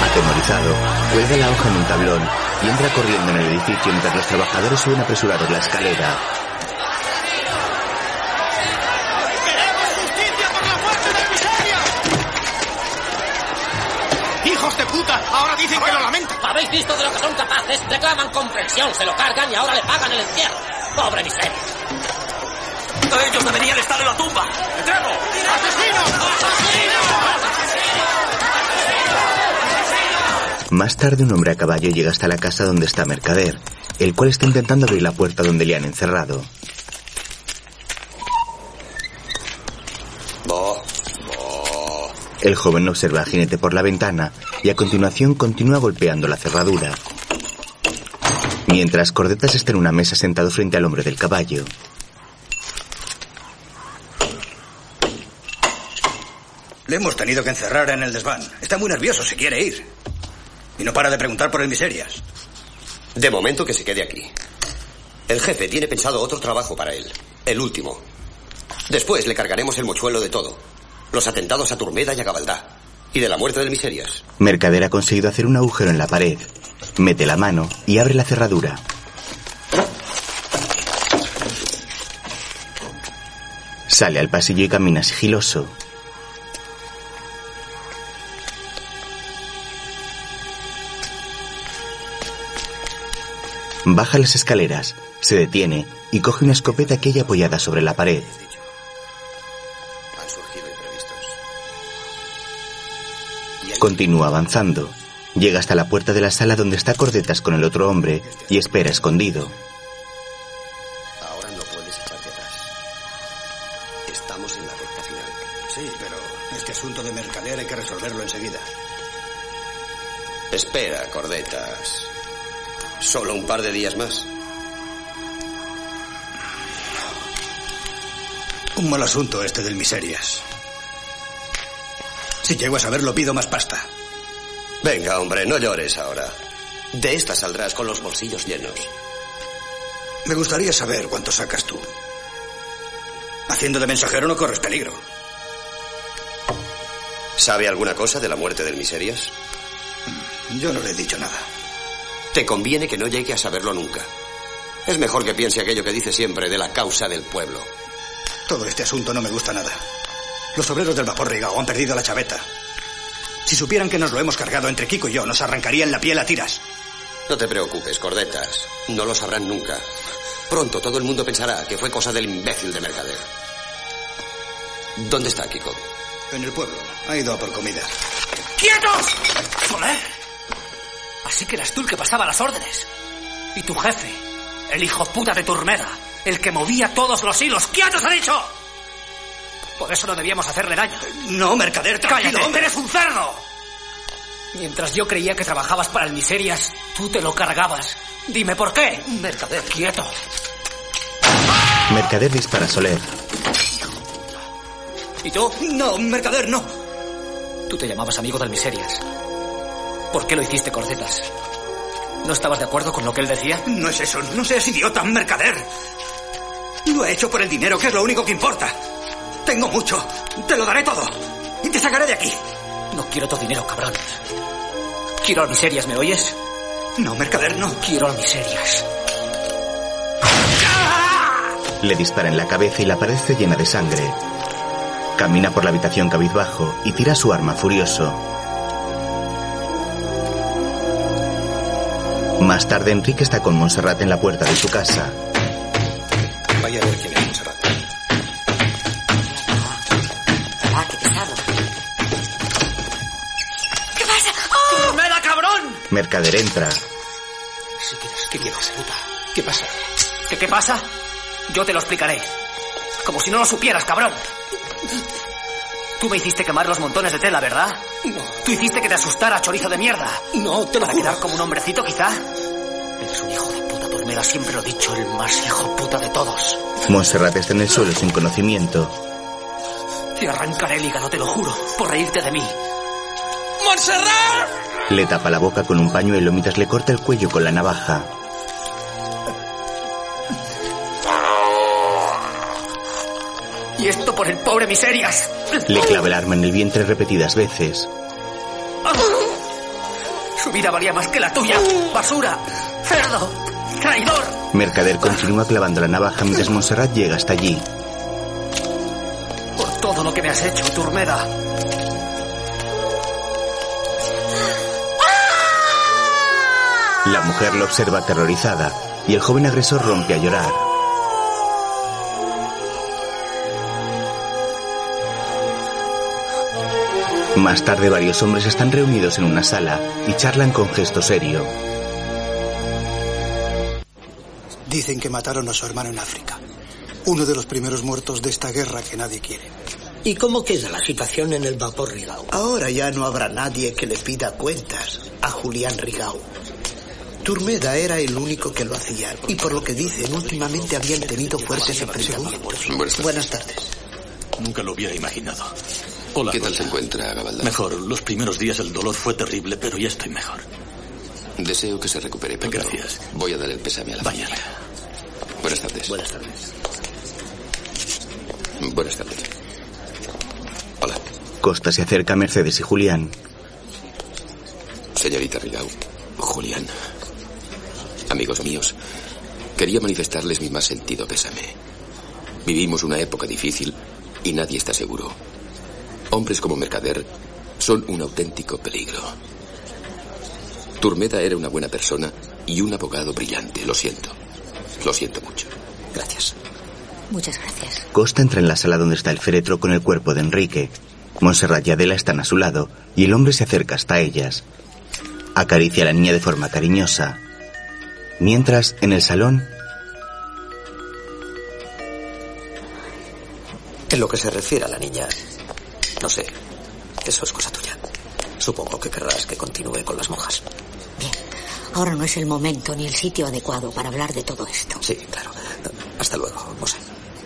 Atemorizado, cuelga la hoja en un tablón y entra corriendo en el edificio mientras los trabajadores suben apresurados la escalera. Puta! Ahora dicen que lo lamentan. ¿Habéis visto de lo que son capaces? Reclaman comprensión, se lo cargan y ahora le pagan el encierro. ¡Pobre miseria! Ellos deberían estar en la tumba. ¡Entremos! Más tarde un hombre a caballo llega hasta la casa donde está Mercader, el cual está intentando abrir la puerta donde le han encerrado. Bo, El joven observa al jinete por la ventana y a continuación continúa golpeando la cerradura. Mientras Cordetas está en una mesa sentado frente al hombre del caballo. Le hemos tenido que encerrar en el desván. Está muy nervioso, se quiere ir. Y no para de preguntar por el miserias. De momento que se quede aquí. El jefe tiene pensado otro trabajo para él. El último. Después le cargaremos el mochuelo de todo. Los atentados a Turmeda y a Gabaldá. Y de la muerte del Miserias. Mercader ha conseguido hacer un agujero en la pared. Mete la mano y abre la cerradura. Sale al pasillo y camina sigiloso. Baja las escaleras, se detiene y coge una escopeta que hay apoyada sobre la pared. Continúa avanzando. Llega hasta la puerta de la sala donde está Cordetas con el otro hombre y espera escondido. Ahora no puedes echarte atrás. Estamos en la recta final. Sí, pero este asunto de mercader hay que resolverlo enseguida. Espera, Cordetas. Solo un par de días más. Un mal asunto este del miserias. Si llego a saberlo, pido más pasta. Venga, hombre, no llores ahora. De esta saldrás con los bolsillos llenos. Me gustaría saber cuánto sacas tú. Haciendo de mensajero no corres peligro. ¿Sabe alguna cosa de la muerte del Miserias? Yo no le he dicho nada. Te conviene que no llegue a saberlo nunca. Es mejor que piense aquello que dice siempre de la causa del pueblo. Todo este asunto no me gusta nada. Los obreros del vapor Rigao han perdido la chaveta. Si supieran que nos lo hemos cargado entre Kiko y yo, nos arrancarían la piel a tiras. No te preocupes, Cordetas. No lo sabrán nunca. Pronto todo el mundo pensará que fue cosa del imbécil de Mercader. ¿Dónde está Kiko? En el pueblo. Ha ido a por comida. ¡Quietos! ¡Soler! Así que eras tú el que pasaba las órdenes. Y tu jefe, el hijo puta de Turmeda, el que movía todos los hilos. ¡Quietos, ha dicho! Por eso no debíamos hacerle daño. No, mercader, tranquilo, ¡Cállate! hombre. ¡Eres un cerdo! Mientras yo creía que trabajabas para el Miserias, tú te lo cargabas. Dime por qué. Mercader, quieto. Mercader dispara a Soler. ¿Y tú? No, mercader, no. Tú te llamabas amigo del Miserias. ¿Por qué lo hiciste, Cordetas? ¿No estabas de acuerdo con lo que él decía? No es eso. No seas idiota, mercader. Lo he hecho por el dinero, que es lo único que importa. Tengo mucho. Te lo daré todo. Y te sacaré de aquí. No quiero tu dinero, cabrón. Quiero al Miserias, ¿me oyes? No, mercader, no. Quiero al Miserias. Le dispara en la cabeza y la pared se llena de sangre. Camina por la habitación cabizbajo y tira su arma furioso. Más tarde Enrique está con Montserrat en la puerta de su casa. Vaya a ver quién Mercader entra. Si quieres, ¿qué quieres, puta? ¿Qué pasa? ¿Qué qué pasa? Yo te lo explicaré. Como si no lo supieras, cabrón. Tú me hiciste quemar los montones de tela, ¿verdad? No. Tú hiciste que te asustara, chorizo de mierda. No, te lo Para juro. quedar como un hombrecito, quizá. Eres un hijo de puta, Turmeda. Siempre lo he dicho, el más hijo puta de todos. Montserrat está en el suelo sin conocimiento. Te arrancaré el hígado, te lo juro, por reírte de mí. ¡Montserrat! Le tapa la boca con un pañuelo mientras le corta el cuello con la navaja. Y esto por el pobre Miserias. Le clava el arma en el vientre repetidas veces. Su vida valía más que la tuya. Basura. Cerdo. Traidor. Mercader continúa clavando la navaja mientras Montserrat llega hasta allí. Por todo lo que me has hecho, Turmeda. La mujer lo observa aterrorizada y el joven agresor rompe a llorar. Más tarde varios hombres están reunidos en una sala y charlan con gesto serio. Dicen que mataron a su hermano en África. Uno de los primeros muertos de esta guerra que nadie quiere. ¿Y cómo queda la situación en el vapor Rigau? Ahora ya no habrá nadie que le pida cuentas a Julián Rigau. Turmeda era el único que lo hacía y por lo que dicen últimamente habían tenido fuertes enfrentamientos. Buenas tardes. Nunca lo hubiera imaginado. Hola. ¿Qué tal se encuentra, Gabaldá? Mejor. Los primeros días el dolor fue terrible, pero ya estoy mejor. Deseo que se recupere pronto. Gracias. Voy a dar el pésame a la Vaya. familia. Buenas tardes. Buenas tardes. Buenas tardes. Hola. Costa se acerca a Mercedes y Julián. Señorita Rigau, Julián, amigos míos, quería manifestarles mi más sentido pésame. Vivimos una época difícil y nadie está seguro. Hombres como Mercader son un auténtico peligro. Turmeda era una buena persona y un abogado brillante, lo siento. Lo siento mucho. Gracias. Muchas gracias. Costa entra en la sala donde está el féretro con el cuerpo de Enrique. Montserrat y Adela están a su lado y el hombre se acerca hasta ellas. Acaricia a la niña de forma cariñosa. Mientras, en el salón, En lo que se refiere a la niña, no sé. Eso es cosa tuya. Supongo que querrás que continúe con las monjas. Ahora no es el momento ni el sitio adecuado para hablar de todo esto. Sí, claro. Hasta luego, Mose.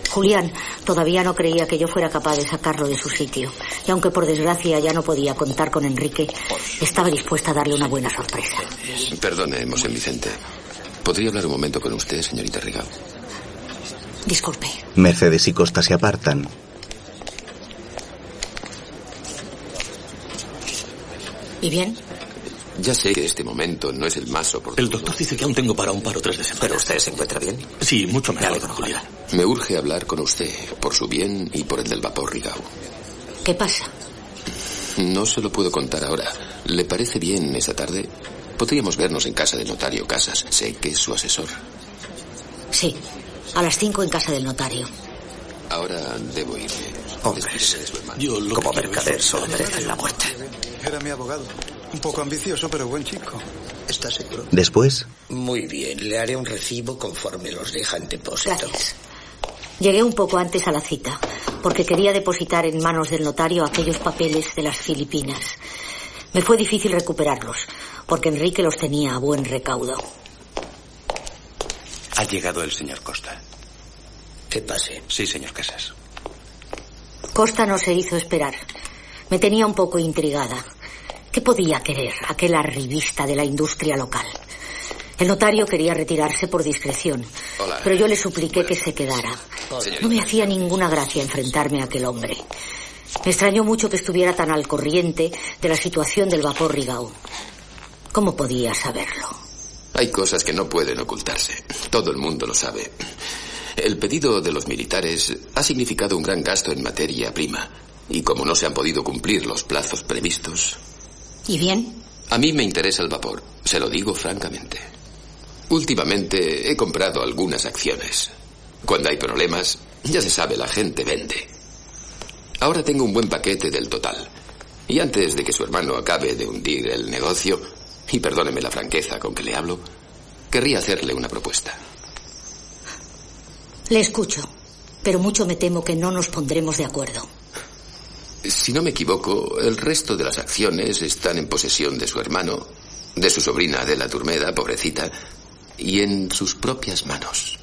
Julián todavía no creía que yo fuera capaz de sacarlo de su sitio. Y aunque por desgracia ya no podía contar con Enrique, estaba dispuesta a darle una buena sorpresa. Perdone, Mosén Vicente. ¿Podría hablar un momento con usted, señorita Rigau? Disculpe. Mercedes y Costa se apartan. ¿Y bien? Ya sé que este momento no es el más oportuno. El doctor dice que aún tengo para un par o tres de semanas. ¿Pero usted se encuentra bien? Sí, mucho mejor, Julián. Me urge hablar con usted, por su bien y por el del vapor Rigau. ¿Qué pasa? No se lo puedo contar ahora. ¿Le parece bien esta tarde? Podríamos vernos en casa del notario Casas. Sé que es su asesor. Sí, a las cinco en casa del notario. Ahora debo irme. Hombres, yo lo como mercader solo merecen la muerte. Era mi abogado. Un poco ambicioso, pero buen chico. ¿Estás seguro? Después, Muy bien, le haré un recibo conforme los deja en depósito. Gracias. Llegué un poco antes a la cita, porque quería depositar en manos del notario aquellos papeles de las Filipinas. Me fue difícil recuperarlos, porque Enrique los tenía a buen recaudo. Ha llegado el señor Costa. Que pase. Sí, señor Casas. Costa no se hizo esperar. Me tenía un poco intrigada. ¿Qué podía querer aquel arribista de la industria local? El notario quería retirarse por discreción, Hola. pero yo le supliqué que se quedara. No me hacía ninguna gracia enfrentarme a aquel hombre. Me extrañó mucho que estuviera tan al corriente de la situación del vapor Rigau. ¿Cómo podía saberlo? Hay cosas que no pueden ocultarse. Todo el mundo lo sabe. El pedido de los militares ha significado un gran gasto en materia prima. Y como no se han podido cumplir los plazos previstos, ¿Y bien? a mí me interesa el vapor. Se lo digo francamente. Últimamente he comprado algunas acciones. Cuando hay problemas, ya se sabe, la gente vende. Ahora tengo un buen paquete del total. Y antes de que su hermano acabe de hundir el negocio, y perdóneme la franqueza con que le hablo, querría hacerle una propuesta. Le escucho, pero mucho me temo que no nos pondremos de acuerdo. Si no me equivoco, el resto de las acciones están en posesión de su hermano, de su sobrina de la Turmeda, pobrecita, y en sus propias manos.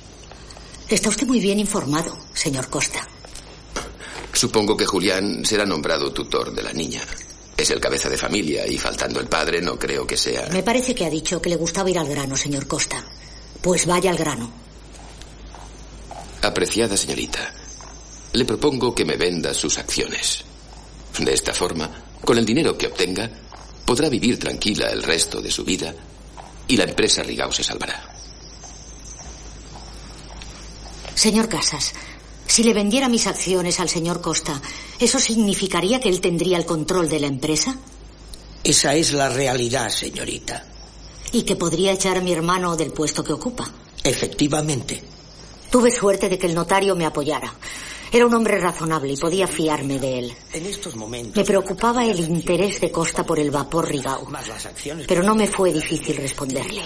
Está usted muy bien informado, señor Costa. Supongo que Julián será nombrado tutor de la niña. Es el cabeza de familia y faltando el padre no creo que sea... Me parece que ha dicho que le gustaba ir al grano, señor Costa. Pues vaya al grano. Apreciada señorita, le propongo que me venda sus acciones. De esta forma, con el dinero que obtenga, podrá vivir tranquila el resto de su vida y la empresa Rigao se salvará. Señor Casas, si le vendiera mis acciones al señor Costa, ¿eso significaría que él tendría el control de la empresa? Esa es la realidad, señorita. ¿Y que podría echar a mi hermano del puesto que ocupa? Efectivamente. Tuve suerte de que el notario me apoyara. Era un hombre razonable y podía fiarme de él. En estos momentos. Me preocupaba el interés de Costa por el vapor Rigao. Pero no me fue difícil responderle.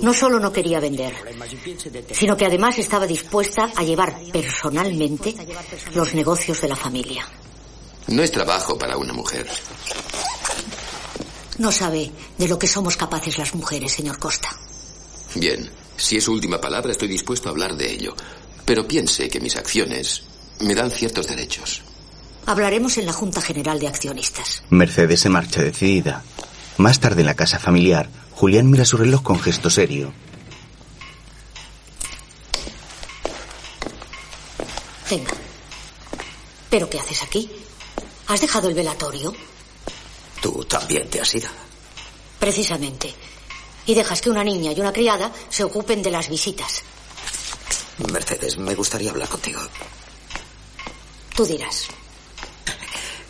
No solo no quería vender, sino que además estaba dispuesta a llevar personalmente los negocios de la familia. No es trabajo para una mujer. No sabe de lo que somos capaces las mujeres, señor Costa. Bien, si es su última palabra, estoy dispuesto a hablar de ello. Pero piense que mis acciones me dan ciertos derechos. Hablaremos en la Junta General de Accionistas. Mercedes se marcha decidida. Más tarde en la casa familiar, Julián mira su reloj con gesto serio. Venga. ¿Pero qué haces aquí? ¿Has dejado el velatorio? Tú también te has ido. Precisamente. Y dejas que una niña y una criada se ocupen de las visitas. Mercedes, me gustaría hablar contigo. Tú dirás.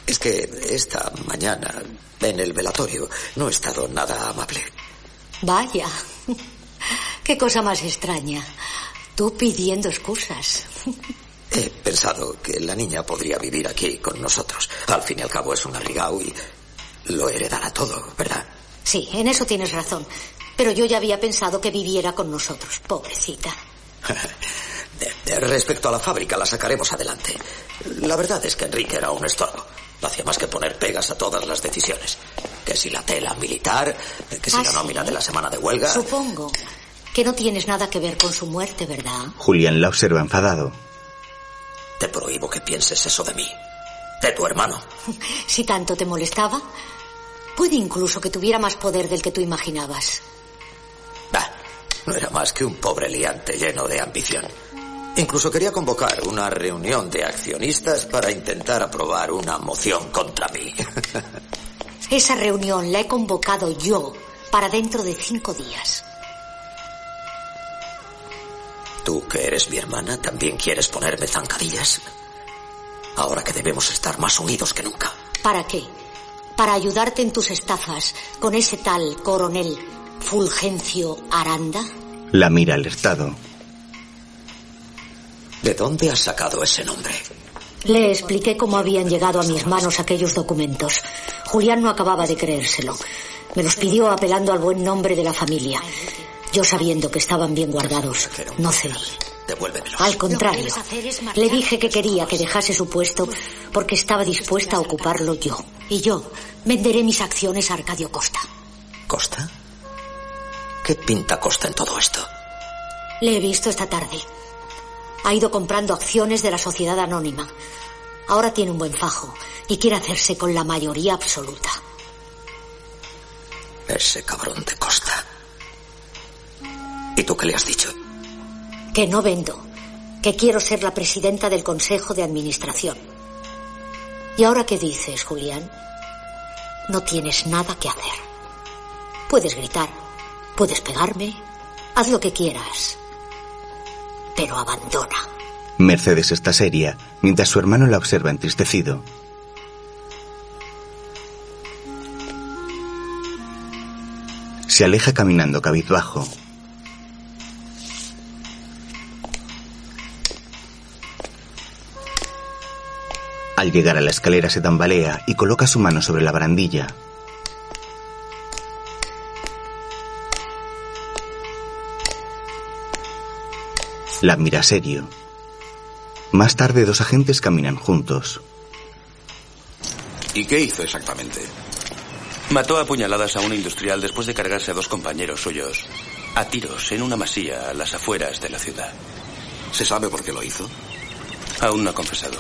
Es que esta mañana, en el velatorio, no he estado nada amable. Vaya. Qué cosa más extraña. Tú pidiendo excusas. He pensado que la niña podría vivir aquí con nosotros. Al fin y al cabo es un Rigao y lo heredará todo, ¿verdad? Sí, en eso tienes razón. Pero yo ya había pensado que viviera con nosotros, pobrecita. Respecto a la fábrica, la sacaremos adelante. La verdad es que Enrique era un estorbo. No hacía más que poner pegas a todas las decisiones. Que si la tela militar, que si ¿Ah, la sí? nómina de la semana de huelga. Supongo que no tienes nada que ver con su muerte, ¿verdad? Julián la observa enfadado. Te prohíbo que pienses eso de mí. De tu hermano. Si tanto te molestaba, puede incluso que tuviera más poder del que tú imaginabas. No era más que un pobre liante lleno de ambición. Incluso quería convocar una reunión de accionistas para intentar aprobar una moción contra mí. Esa reunión la he convocado yo para dentro de cinco días. Tú, que eres mi hermana, también quieres ponerme zancadillas. Ahora que debemos estar más unidos que nunca. ¿Para qué? Para ayudarte en tus estafas con ese tal coronel Fulgencio Aranda. La mira alertado. ¿De dónde has sacado ese nombre? Le expliqué cómo habían llegado a mis manos aquellos documentos. Julián no acababa de creérselo. Me los pidió apelando al buen nombre de la familia. Yo sabiendo que estaban bien guardados, no cedí. Al contrario, le dije que quería que dejase su puesto porque estaba dispuesta a ocuparlo yo. Y yo venderé mis acciones a Arcadio Costa. ¿Costa? ¿Qué pinta Costa en todo esto? Le he visto esta tarde. Ha ido comprando acciones de la sociedad anónima. Ahora tiene un buen fajo y quiere hacerse con la mayoría absoluta. Ese cabrón de Costa. ¿Y tú qué le has dicho? Que no vendo. Que quiero ser la presidenta del Consejo de Administración. ¿Y ahora qué dices, Julián? No tienes nada que hacer. Puedes gritar, puedes pegarme, haz lo que quieras. Pero abandona. Mercedes está seria, mientras su hermano la observa entristecido. Se aleja caminando cabizbajo. Al llegar a la escalera se tambalea y coloca su mano sobre la barandilla. La mira serio. Más tarde dos agentes caminan juntos. ¿Y qué hizo exactamente? Mató a puñaladas a un industrial después de cargarse a dos compañeros suyos a tiros en una masía a las afueras de la ciudad. ¿Se sabe por qué lo hizo? Aún no ha confesado.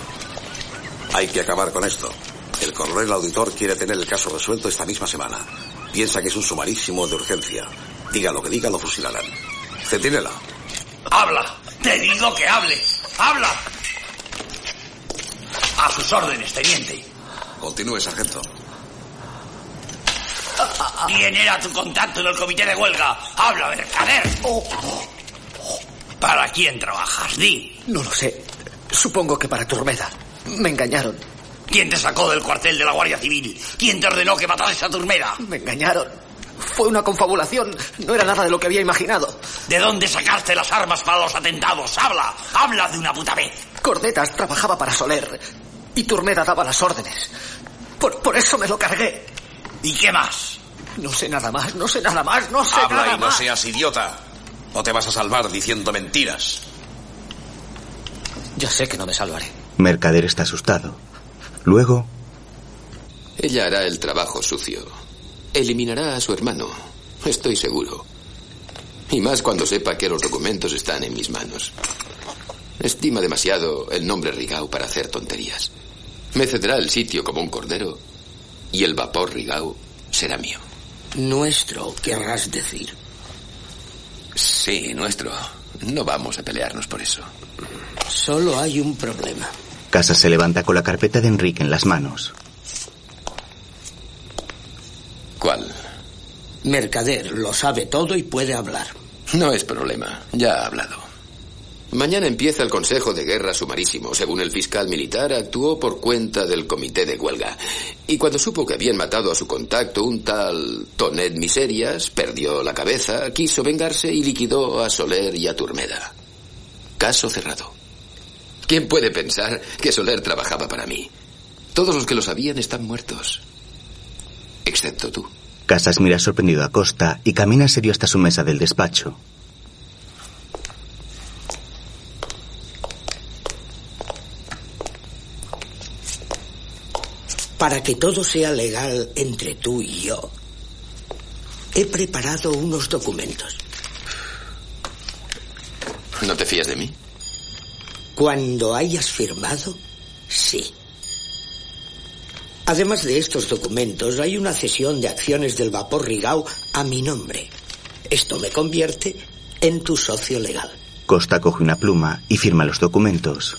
Hay que acabar con esto. El coronel auditor quiere tener el caso resuelto esta misma semana. Piensa que es un sumarísimo de urgencia. Diga lo que diga, lo fusilarán. Centinela. ¡Habla! Te digo que hable. ¡Habla! A sus órdenes, teniente. Continúe, sargento. ¿Quién era tu contacto en el comité de huelga? ¡Habla, mercader! ¿Para quién trabajas? Di. No lo sé. Supongo que para Turmeda. Me engañaron. ¿Quién te sacó del cuartel de la Guardia Civil? ¿Quién te ordenó que matases a Turmeda? Me engañaron. Fue una confabulación. No era nada de lo que había imaginado. ¿De dónde sacaste las armas para los atentados? ¡Habla! ¡Habla de una puta vez! Cordetas trabajaba para Soler. Y Turmeda daba las órdenes. Por, por eso me lo cargué. ¿Y qué más? No sé nada más, no sé nada más, no sé Habla nada y no más. seas idiota. No te vas a salvar diciendo mentiras. Ya sé que no me salvaré. Mercader está asustado. Luego, Ella hará el trabajo sucio. Eliminará a su hermano. Estoy seguro. Y más cuando sepa que los documentos están en mis manos. Estima demasiado el nombre Rigau para hacer tonterías. Me cederá el sitio como un cordero y el vapor Rigau será mío. Nuestro, querrás decir. Sí, nuestro. No vamos a pelearnos por eso. Solo hay un problema. Casa se levanta con la carpeta de Enrique en las manos. ¿Cuál? Mercader lo sabe todo y puede hablar. No es problema. Ya ha hablado. Mañana empieza el Consejo de Guerra Sumarísimo. Según el fiscal militar, actuó por cuenta del comité de huelga. Y cuando supo que habían matado a su contacto, un tal Tonet Miserias, perdió la cabeza, quiso vengarse y liquidó a Soler y a Turmeda. Caso cerrado. ¿Quién puede pensar que Soler trabajaba para mí? Todos los que lo sabían están muertos. Excepto tú. Casas mira sorprendido a Costa y camina serio hasta su mesa del despacho. Para que todo sea legal entre tú y yo, he preparado unos documentos. ¿No te fías de mí? Cuando hayas firmado, sí. Además de estos documentos, hay una cesión de acciones del vapor Rigau a mi nombre. Esto me convierte en tu socio legal. Costa coge una pluma y firma los documentos.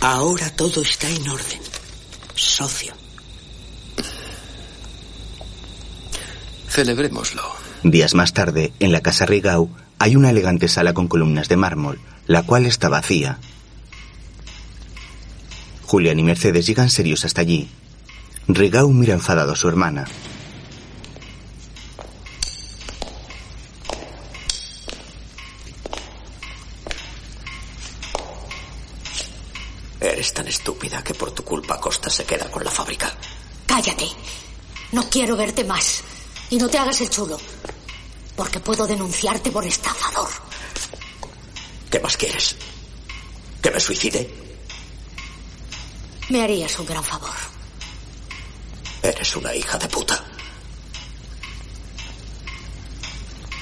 Ahora todo está en orden. Socio. Celebrémoslo. Días más tarde, en la casa Rigau, hay una elegante sala con columnas de mármol, la cual está vacía. Julián y Mercedes llegan serios hasta allí. Rigau mira enfadado a su hermana. Eres tan estúpida que por tu culpa Costa se queda con la fábrica. Cállate. No quiero verte más. Y no te hagas el chulo. Porque puedo denunciarte por estafador. ¿Qué más quieres? ¿Que me suicide? Me harías un gran favor. Eres una hija de puta.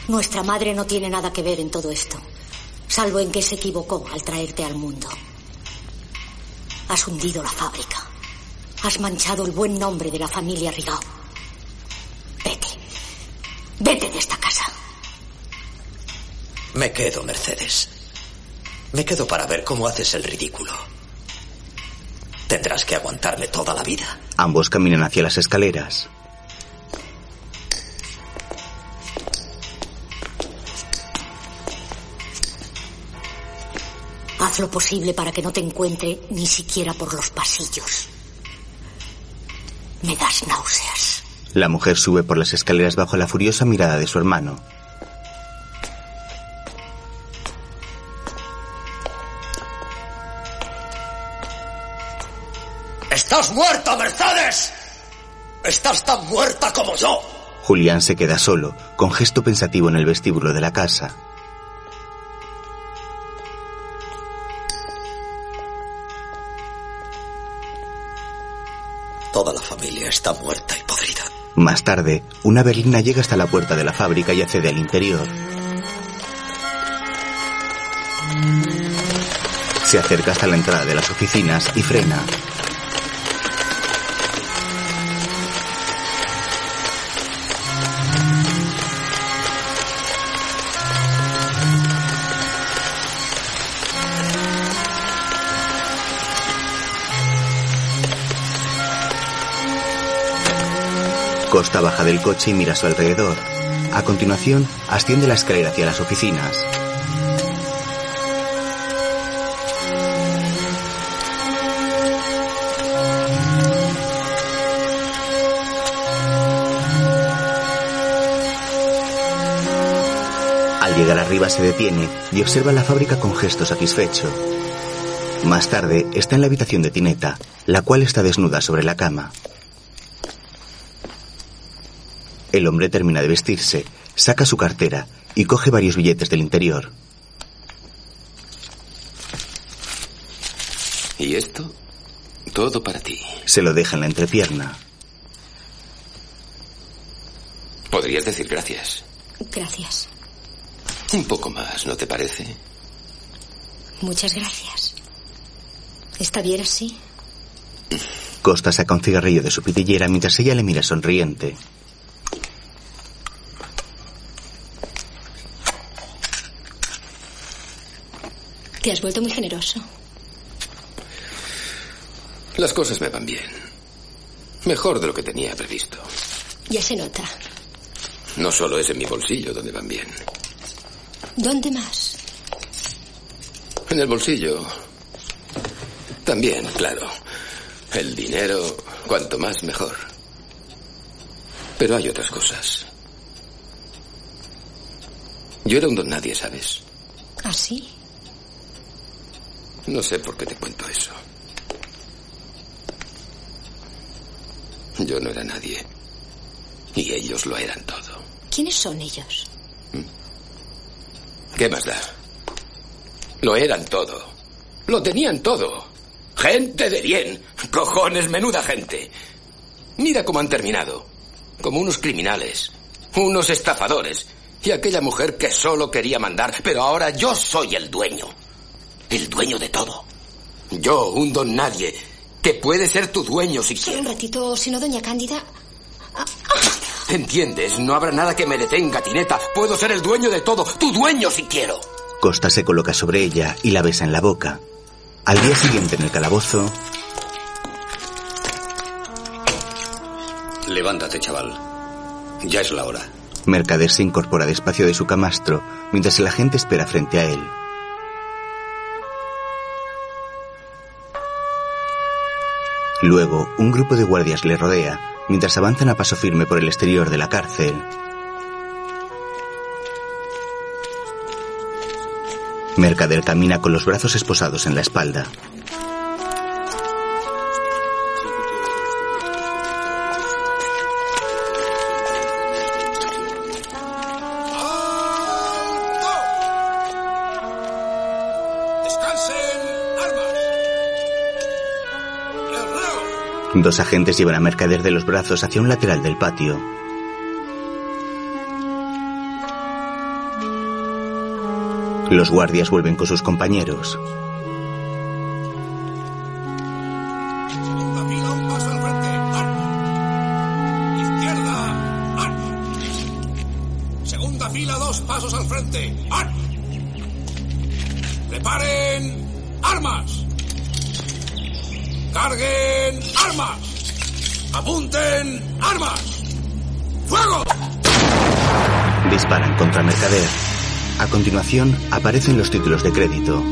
Nuestra madre no tiene nada que ver en todo esto. Salvo en que se equivocó al traerte al mundo. Has hundido la fábrica. Has manchado el buen nombre de la familia Rigau. Vete. De esta casa. Me quedo, Mercedes. Me quedo para ver cómo haces el ridículo. Tendrás que aguantarme toda la vida. Ambos caminan hacia las escaleras. Haz lo posible para que no te encuentre ni siquiera por los pasillos. Me das náuseas. La mujer sube por las escaleras bajo la furiosa mirada de su hermano. ¡Estás muerta, Mercedes! ¡Estás tan muerta como yo! Julián se queda solo, con gesto pensativo en el vestíbulo de la casa. Toda la familia está muerta y podrida. Más tarde, una berlina llega hasta la puerta de la fábrica y accede al interior. Se acerca hasta la entrada de las oficinas y frena. Baja del coche y mira a su alrededor. A continuación, asciende la escalera hacia las oficinas. Al llegar arriba se detiene y observa la fábrica con gesto satisfecho. Más tarde está en la habitación de Tineta, la cual está desnuda sobre la cama. El hombre termina de vestirse, saca su cartera y coge varios billetes del interior. ¿Y esto? Todo para ti. Se lo deja en la entrepierna. Podrías decir gracias. Gracias. Un poco más, ¿no te parece? Muchas gracias. ¿Está bien así? Costa saca un cigarrillo de su pitillera mientras ella le mira sonriente. Te has vuelto muy generoso. Las cosas me van bien. Mejor de lo que tenía previsto. Ya se nota. No solo es en mi bolsillo donde van bien. ¿Dónde más? En el bolsillo. También, claro. El dinero, cuanto más mejor. Pero hay otras cosas. Yo era un don nadie, ¿sabes? ¿Ah, sí? No sé por qué te cuento eso. Yo no era nadie. Y ellos lo eran todo. ¿Quiénes son ellos? ¿Qué más da? Lo eran todo. Lo tenían todo. Gente de bien. Cojones, menuda gente. Mira cómo han terminado. Como unos criminales. Unos estafadores. Y aquella mujer que solo quería mandar. Pero ahora yo soy el dueño. El dueño de todo. Yo, un don nadie, que puede ser tu dueño si Solo un ratito, si no, doña Cándida. ¿Entiendes? No habrá nada que me detenga, Tineta. Puedo ser el dueño de todo. Tu dueño si quiero. Costa se coloca sobre ella y la besa en la boca. Al día siguiente en el calabozo, Levántate, chaval. Ya es la hora. Mercader se incorpora despacio de su camastro mientras el agente espera frente a él. Luego, un grupo de guardias le rodea mientras avanzan a paso firme por el exterior de la cárcel. Mercader camina con los brazos esposados en la espalda. Dos agentes llevan a Mercader de los brazos hacia un lateral del patio. Los guardias vuelven con sus compañeros. ¡Apunten armas! ¡Fuego! Disparan contra Mercader. A continuación, aparecen los títulos de crédito.